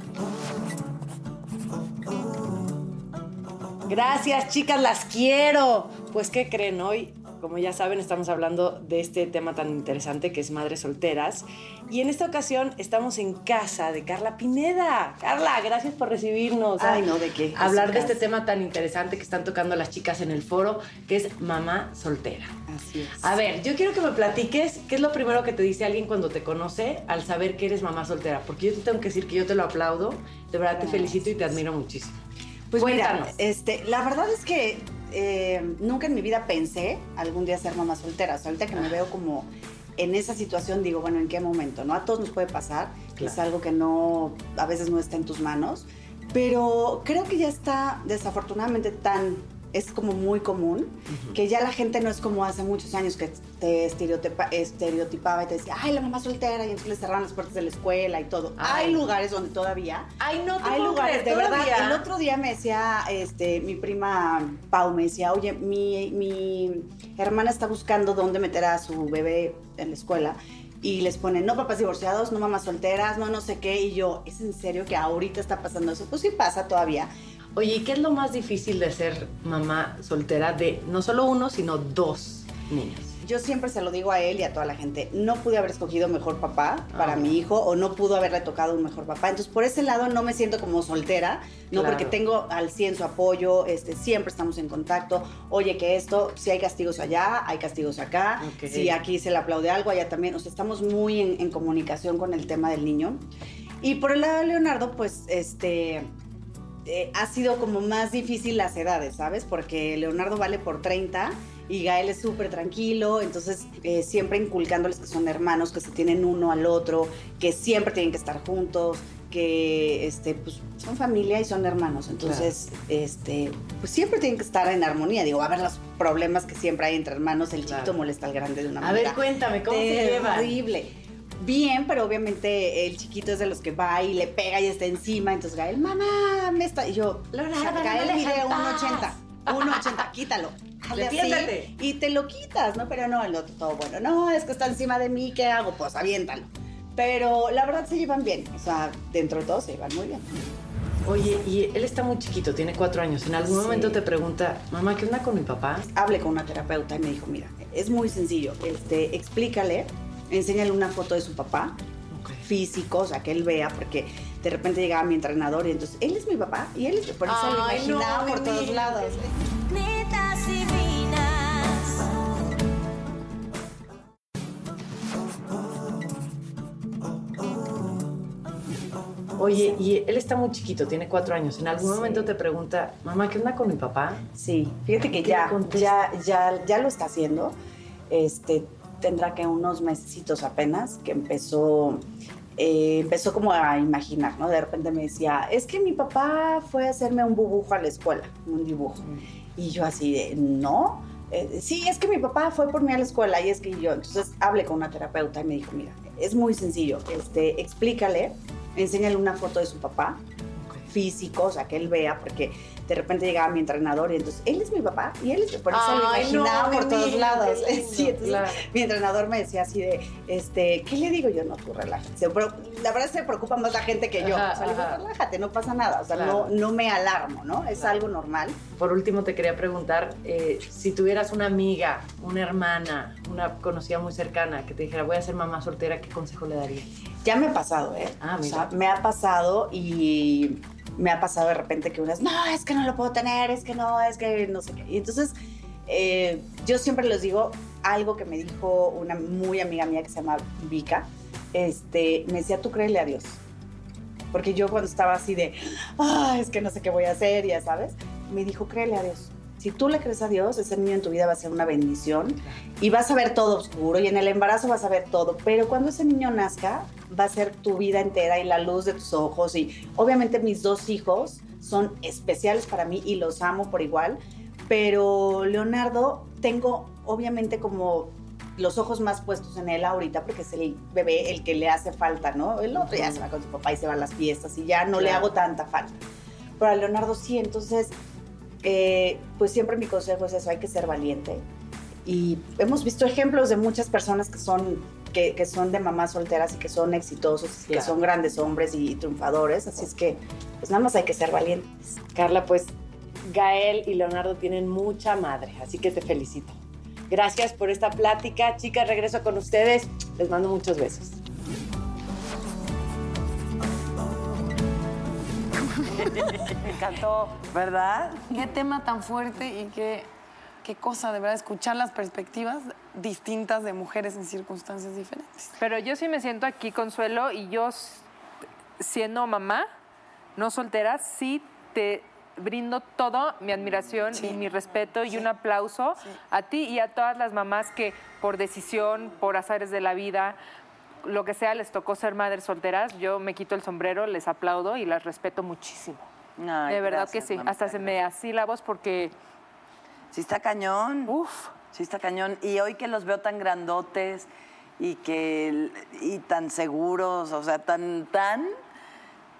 [SPEAKER 13] Gracias, chicas, las quiero. Pues, ¿qué creen hoy? Como ya saben, estamos hablando de este tema tan interesante que es madres solteras. Y en esta ocasión estamos en casa de Carla Pineda. Carla, gracias por recibirnos.
[SPEAKER 14] Ay, no, ¿de qué?
[SPEAKER 13] Hablar
[SPEAKER 14] Es
[SPEAKER 13] de este tema tan interesante que están tocando las chicas en el foro, que es mamá soltera.
[SPEAKER 14] Así es.
[SPEAKER 13] A ver, yo quiero que me platiques qué es lo primero que te dice alguien cuando te conoce al saber que eres mamá soltera. Porque yo te tengo que decir que yo te lo aplaudo, de verdad te felicito y te admiro muchísimo.
[SPEAKER 14] Pues
[SPEAKER 13] Cuéntanos.
[SPEAKER 14] mira, este, la verdad es que eh, nunca en mi vida pensé algún día ser mamá soltera. O sea, ahorita que me veo como en esa situación, digo, bueno, ¿en qué momento? ¿No? A todos nos puede pasar, que es algo que no, a veces no está en tus manos. Pero creo que ya está desafortunadamente tan, es como muy común, que ya la gente no es como hace muchos años que te estereotipa- estereotipaba y te decía, ay, la mamá soltera, y entonces le cerraban las puertas de la escuela y todo.
[SPEAKER 13] Ay.
[SPEAKER 14] Hay lugares donde todavía
[SPEAKER 13] Ay, no te
[SPEAKER 14] hay lugares,
[SPEAKER 13] creer,
[SPEAKER 14] de verdad.
[SPEAKER 13] todavía.
[SPEAKER 14] El otro día me decía este, mi prima Pau, me decía, oye, mi, mi hermana está buscando dónde meter a su bebé en la escuela. Y les ponen, no papás divorciados, no mamás solteras, no no sé qué. Y yo, ¿es en serio que ahorita está pasando eso? Pues sí pasa todavía.
[SPEAKER 13] Oye, ¿y qué es lo más difícil de ser mamá soltera de no solo uno, sino dos niños?
[SPEAKER 14] Yo siempre se lo digo a él y a toda la gente, no pude haber escogido mejor papá para
[SPEAKER 13] Ah.
[SPEAKER 14] mi hijo o no pudo haberle tocado un mejor papá. Entonces, por ese lado no me siento como soltera, no
[SPEAKER 13] Claro.
[SPEAKER 14] porque tengo al 100 su apoyo, este, siempre estamos en contacto. Oye, que esto, si hay castigos allá, hay castigos acá. Si aquí se le aplaude algo, allá también. O sea, estamos muy en, en comunicación con el tema del niño. Y por el lado de Leonardo, pues, este, eh, ha sido como más difícil las edades, ¿sabes? Porque Leonardo vale por 30 y Gael es súper tranquilo, entonces eh, siempre inculcándoles que son hermanos, que se tienen uno al otro, que siempre tienen que estar juntos, que este, pues, son familia y son hermanos, entonces este, pues siempre tienen que estar en armonía. Digo, va a haber los problemas que siempre hay entre hermanos, el chiquito molesta al grande de una
[SPEAKER 13] A
[SPEAKER 14] manera.
[SPEAKER 13] ver, cuéntame, ¿cómo se llevan?
[SPEAKER 14] Terrible. Bien, pero obviamente el chiquito es de los que va y le pega y está encima. Entonces Gael, mamá, me está. Y yo,
[SPEAKER 13] Leonardo,
[SPEAKER 14] Gael mide
[SPEAKER 13] deja en
[SPEAKER 14] 1,80. 1,80, quítalo. Así y te lo quitas, ¿no? Pero no, el otro todo bueno. No, es que está encima de mí, ¿qué hago? Pues aviéntalo. Pero la verdad se llevan bien. O sea, dentro de todo se llevan muy bien.
[SPEAKER 13] Oye, y él está muy chiquito, tiene cuatro años. En algún
[SPEAKER 14] Sí.
[SPEAKER 13] momento te pregunta, mamá, ¿qué onda con mi papá?
[SPEAKER 14] Hablé con una terapeuta y me dijo, mira, es muy sencillo, este, explícale, enséñale una foto de su papá, físico, o sea, que él vea, porque de repente llegaba mi entrenador y entonces, él es mi papá y él es, por eso lo
[SPEAKER 8] Ay, no,
[SPEAKER 14] imaginaba por
[SPEAKER 8] mi
[SPEAKER 14] todos lados.
[SPEAKER 13] Oye, y él está muy chiquito, tiene cuatro años. En algún momento te pregunta, mamá, ¿qué onda con mi papá?
[SPEAKER 14] Sí, fíjate que ya, ya, ya lo está haciendo. Este, tendrá que unos mesecitos apenas que empezó, eh, empezó como a imaginar, ¿no? De repente me decía, es que mi papá fue a hacerme un dibujo a la escuela, un dibujo. Y yo así de, no. Eh, sí, es que mi papá fue por mí a la escuela y es que yo, entonces hablé con una terapeuta y me dijo, mira, es muy sencillo, este, explícale, enséñale una foto de su papá, físico, o sea, que él vea, porque de repente llegaba mi entrenador y entonces, él es mi papá y él es, por eso lo imaginaba
[SPEAKER 8] no,
[SPEAKER 14] por todos lados.
[SPEAKER 8] qué lindo,
[SPEAKER 14] Sí, entonces
[SPEAKER 8] claro.
[SPEAKER 14] mi entrenador me decía así de, este, ¿qué le digo yo? No, tú relájate. Pero la verdad se preocupa más la gente que yo.
[SPEAKER 13] Ajá,
[SPEAKER 14] o sea, le digo, relájate, no pasa nada. O sea,
[SPEAKER 13] Claro.
[SPEAKER 14] no, no me alarmo, ¿no? Es algo normal.
[SPEAKER 13] Por último, te quería preguntar, eh, si tuvieras una amiga, una hermana, una conocida muy cercana que te dijera, voy a ser mamá soltera, ¿qué consejo le darías?
[SPEAKER 14] Ya me ha pasado, ¿eh?
[SPEAKER 13] Ah,
[SPEAKER 14] o
[SPEAKER 13] mira.
[SPEAKER 14] sea, me ha pasado y me ha pasado de repente que unas, no, es que no lo puedo tener, es que no, es que no sé qué. Y entonces, eh, yo siempre les digo algo que me dijo una muy amiga mía que se llama Vika. Este, me decía, tú créele a Dios. Porque yo cuando estaba así de, ah, es que no sé qué voy a hacer, ya sabes, me dijo, créele a Dios. Si tú le crees a Dios, ese niño en tu vida va a ser una bendición y vas a ver todo oscuro y en el embarazo vas a ver todo, pero cuando ese niño nazca, va a ser tu vida entera y la luz de tus ojos y obviamente mis dos hijos son especiales para mí y los amo por igual, pero Leonardo tengo obviamente como los ojos más puestos en él ahorita porque es el bebé el que le hace falta, ¿no? El otro ya se va con su papá y se va a las fiestas y ya no le hago tanta falta. Pero a Leonardo sí, entonces, eh, pues siempre mi consejo es eso, hay que ser valiente. Y hemos visto ejemplos de muchas personas que son, que, que son de mamás solteras y que son exitosos, que son grandes hombres y triunfadores, así es que pues nada más hay que ser valientes.
[SPEAKER 13] Carla, pues Gael y Leonardo tienen mucha madre, así que te felicito. Gracias por esta plática. Chicas, regreso con ustedes. Les mando muchos besos.
[SPEAKER 7] Me encantó, ¿verdad?
[SPEAKER 8] Qué tema tan fuerte y qué, qué cosa, de verdad, escuchar las perspectivas distintas de mujeres en circunstancias diferentes.
[SPEAKER 9] Pero yo sí me siento aquí, Consuelo, y yo siendo mamá, no soltera, sí te brindo todo mi admiración y mi respeto y un aplauso a ti y a todas las mamás que por decisión, por azares de la vida, lo que sea, les tocó ser madres solteras. Yo me quito el sombrero, les aplaudo y las respeto muchísimo.
[SPEAKER 7] Ay,
[SPEAKER 9] de verdad
[SPEAKER 7] gracias,
[SPEAKER 9] que sí. Hasta se me así la voz porque
[SPEAKER 7] Sí está cañón.
[SPEAKER 9] Uf.
[SPEAKER 7] Sí está cañón. Y hoy que los veo tan grandotes y que y tan seguros, o sea, tan tan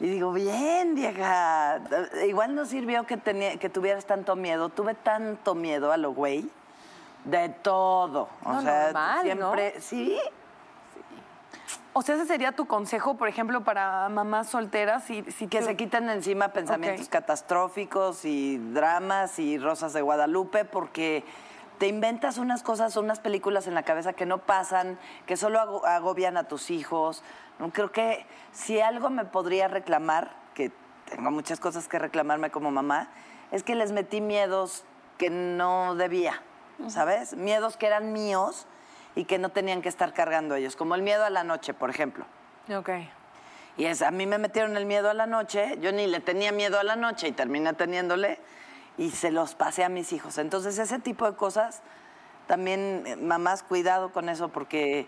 [SPEAKER 7] y digo, bien, vieja. Igual no sirvió que tenía, que tuvieras tanto miedo. Tuve tanto miedo a lo güey. De todo. O sea,
[SPEAKER 8] normal, ¿no?
[SPEAKER 7] siempre. Sí.
[SPEAKER 8] O sea, ese sería tu consejo, por ejemplo, para mamás solteras. Si, si
[SPEAKER 7] Que
[SPEAKER 8] tú-
[SPEAKER 7] se quiten encima pensamientos catastróficos y dramas y rosas de Guadalupe, porque te inventas unas cosas, unas películas en la cabeza que no pasan, que solo ago- agobian a tus hijos. No, Creo que si algo me podría reclamar, que tengo muchas cosas que reclamarme como mamá, es que les metí miedos que no debía, ¿sabes? Miedos que eran míos y que no tenían que estar cargando ellos, como el miedo a la noche, por ejemplo.
[SPEAKER 9] Ok.
[SPEAKER 7] Y es, a mí me metieron el miedo a la noche, yo ni le tenía miedo a la noche y terminé teniéndole y se los pasé a mis hijos. Entonces ese tipo de cosas, también eh, mamás, cuidado con eso porque,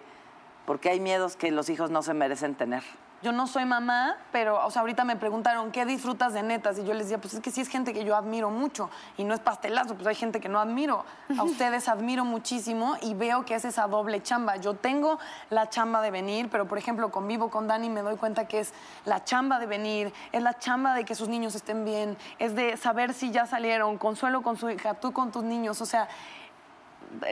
[SPEAKER 7] porque hay miedos que los hijos no se merecen tener.
[SPEAKER 8] Yo no soy mamá, pero o sea, ahorita me preguntaron, ¿qué disfrutas de netas? Y yo les decía, pues es que sí es gente que yo admiro mucho. Y no es pastelazo, pues hay gente que no admiro. A ustedes admiro muchísimo y veo que es esa doble chamba. Yo tengo la chamba de venir, pero por ejemplo, convivo con Dani y me doy cuenta que es la chamba de venir, es la chamba de que sus niños estén bien, es de saber si ya salieron, Consuelo con su hija, tú con tus niños. O sea,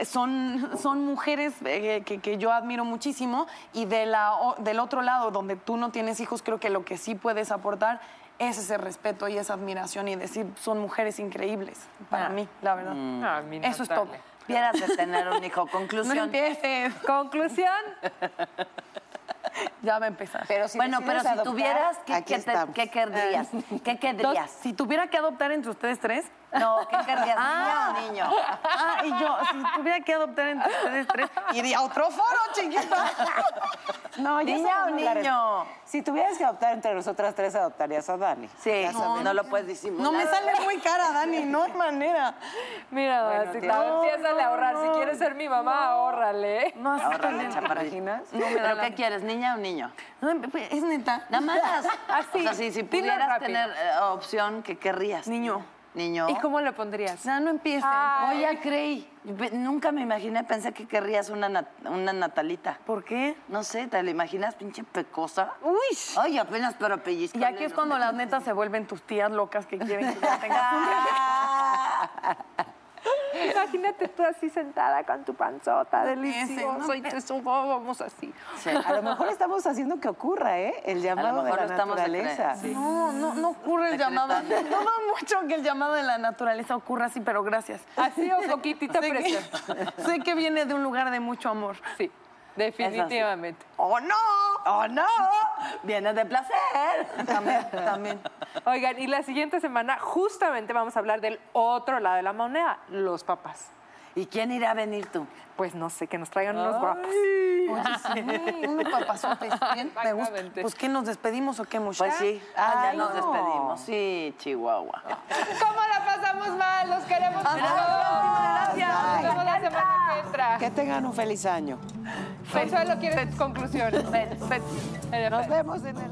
[SPEAKER 8] son, son mujeres eh, que, que yo admiro muchísimo y de la, o- del otro lado, donde tú no tienes hijos, creo que lo que sí puedes aportar es ese respeto y esa admiración y decir, son mujeres increíbles para mí, la verdad.
[SPEAKER 9] Ah, mi
[SPEAKER 8] Eso es todo.
[SPEAKER 7] De tener un hijo. Conclusión.
[SPEAKER 8] No empieces.
[SPEAKER 9] Conclusión.
[SPEAKER 8] Ya va a empezar.
[SPEAKER 10] Pero si
[SPEAKER 7] bueno, pero si
[SPEAKER 10] adoptar,
[SPEAKER 7] tuvieras, ¿qué,
[SPEAKER 10] aquí
[SPEAKER 7] qué te-
[SPEAKER 10] estamos.
[SPEAKER 7] qué querrías? ¿Qué querrías?
[SPEAKER 8] Entonces, si tuviera que adoptar entre ustedes tres.
[SPEAKER 7] No, ¿qué querrías?
[SPEAKER 8] Ah.
[SPEAKER 7] ¿Niña o niño?
[SPEAKER 8] Ah, y yo, si tuviera que adoptar entre ustedes tres, iría a otro foro, chiquita.
[SPEAKER 10] No, ya
[SPEAKER 7] ¿Niña o niño?
[SPEAKER 10] Si tuvieras que adoptar entre nosotras tres, adoptarías a Dani.
[SPEAKER 7] Sí, no, no lo puedes disimular.
[SPEAKER 8] No me sale muy cara, Dani, no hay manera.
[SPEAKER 9] Mira,
[SPEAKER 10] Bueno,
[SPEAKER 9] si no, empiézale a ahorrar. Si
[SPEAKER 8] no,
[SPEAKER 9] quieres ser mi mamá, ahórrale.
[SPEAKER 8] No, también.
[SPEAKER 7] chaparrinas.
[SPEAKER 8] No me da
[SPEAKER 7] ¿Pero
[SPEAKER 8] la-
[SPEAKER 7] qué quieres, niña o niño?
[SPEAKER 8] No, es neta.
[SPEAKER 7] Nada más.
[SPEAKER 9] Así,
[SPEAKER 7] O sea, si, si pudieras
[SPEAKER 9] rápido.
[SPEAKER 7] tener eh, opción, ¿qué querrías?
[SPEAKER 8] Niño.
[SPEAKER 7] Niño.
[SPEAKER 9] ¿Y cómo le pondrías?
[SPEAKER 8] No, no empieces.
[SPEAKER 9] Ay.
[SPEAKER 7] Oye, creí. Pe- Nunca me imaginé, pensé que querrías una, nat- una natalita.
[SPEAKER 8] ¿Por qué?
[SPEAKER 7] No sé, ¿te la imaginas pinche pecosa?
[SPEAKER 8] Uy.
[SPEAKER 7] Ay, apenas pero pellizco.
[SPEAKER 8] Y aquí es cuando las netas se vuelven tus tías locas que quieren que ya tengas un
[SPEAKER 9] Imagínate tú así sentada con tu panzota, delicioso,
[SPEAKER 8] ¿no?
[SPEAKER 9] y te subamos así.
[SPEAKER 10] A lo mejor estamos haciendo que ocurra, ¿eh? El llamado de
[SPEAKER 7] mejor
[SPEAKER 10] la
[SPEAKER 7] lo estamos
[SPEAKER 10] naturaleza.
[SPEAKER 7] decre- sí.
[SPEAKER 8] No, no, no ocurre el llamado. Dudo mucho que el llamado de la naturaleza ocurra así, pero gracias.
[SPEAKER 9] Así o poquitita presión.
[SPEAKER 8] sé que viene de un lugar de mucho amor.
[SPEAKER 9] Sí, definitivamente.
[SPEAKER 8] ¡Oh, no!
[SPEAKER 7] ¡Oh, no! Viene de placer.
[SPEAKER 8] También, también.
[SPEAKER 9] Oigan, y la siguiente semana justamente vamos a hablar del otro lado de la moneda, los papás.
[SPEAKER 7] ¿Y quién irá a venir tú?
[SPEAKER 9] Pues no sé, que nos traigan unos guapos.
[SPEAKER 8] Oye, sí, unos papazotes. Me gusta. Pues, ¿qué nos despedimos o qué, muchacha?
[SPEAKER 7] Pues sí. Ah, ya
[SPEAKER 10] Ay,
[SPEAKER 7] nos
[SPEAKER 10] no.
[SPEAKER 7] despedimos. Sí, Chihuahua.
[SPEAKER 9] ¿Cómo la pasamos mal? Los queremos mucho.
[SPEAKER 8] Gracias.
[SPEAKER 9] Nos vemos la semana que entra.
[SPEAKER 10] Que tengan un feliz año.
[SPEAKER 9] Consuelo, ¿quieres conclusiones?
[SPEAKER 10] Nos vemos en el...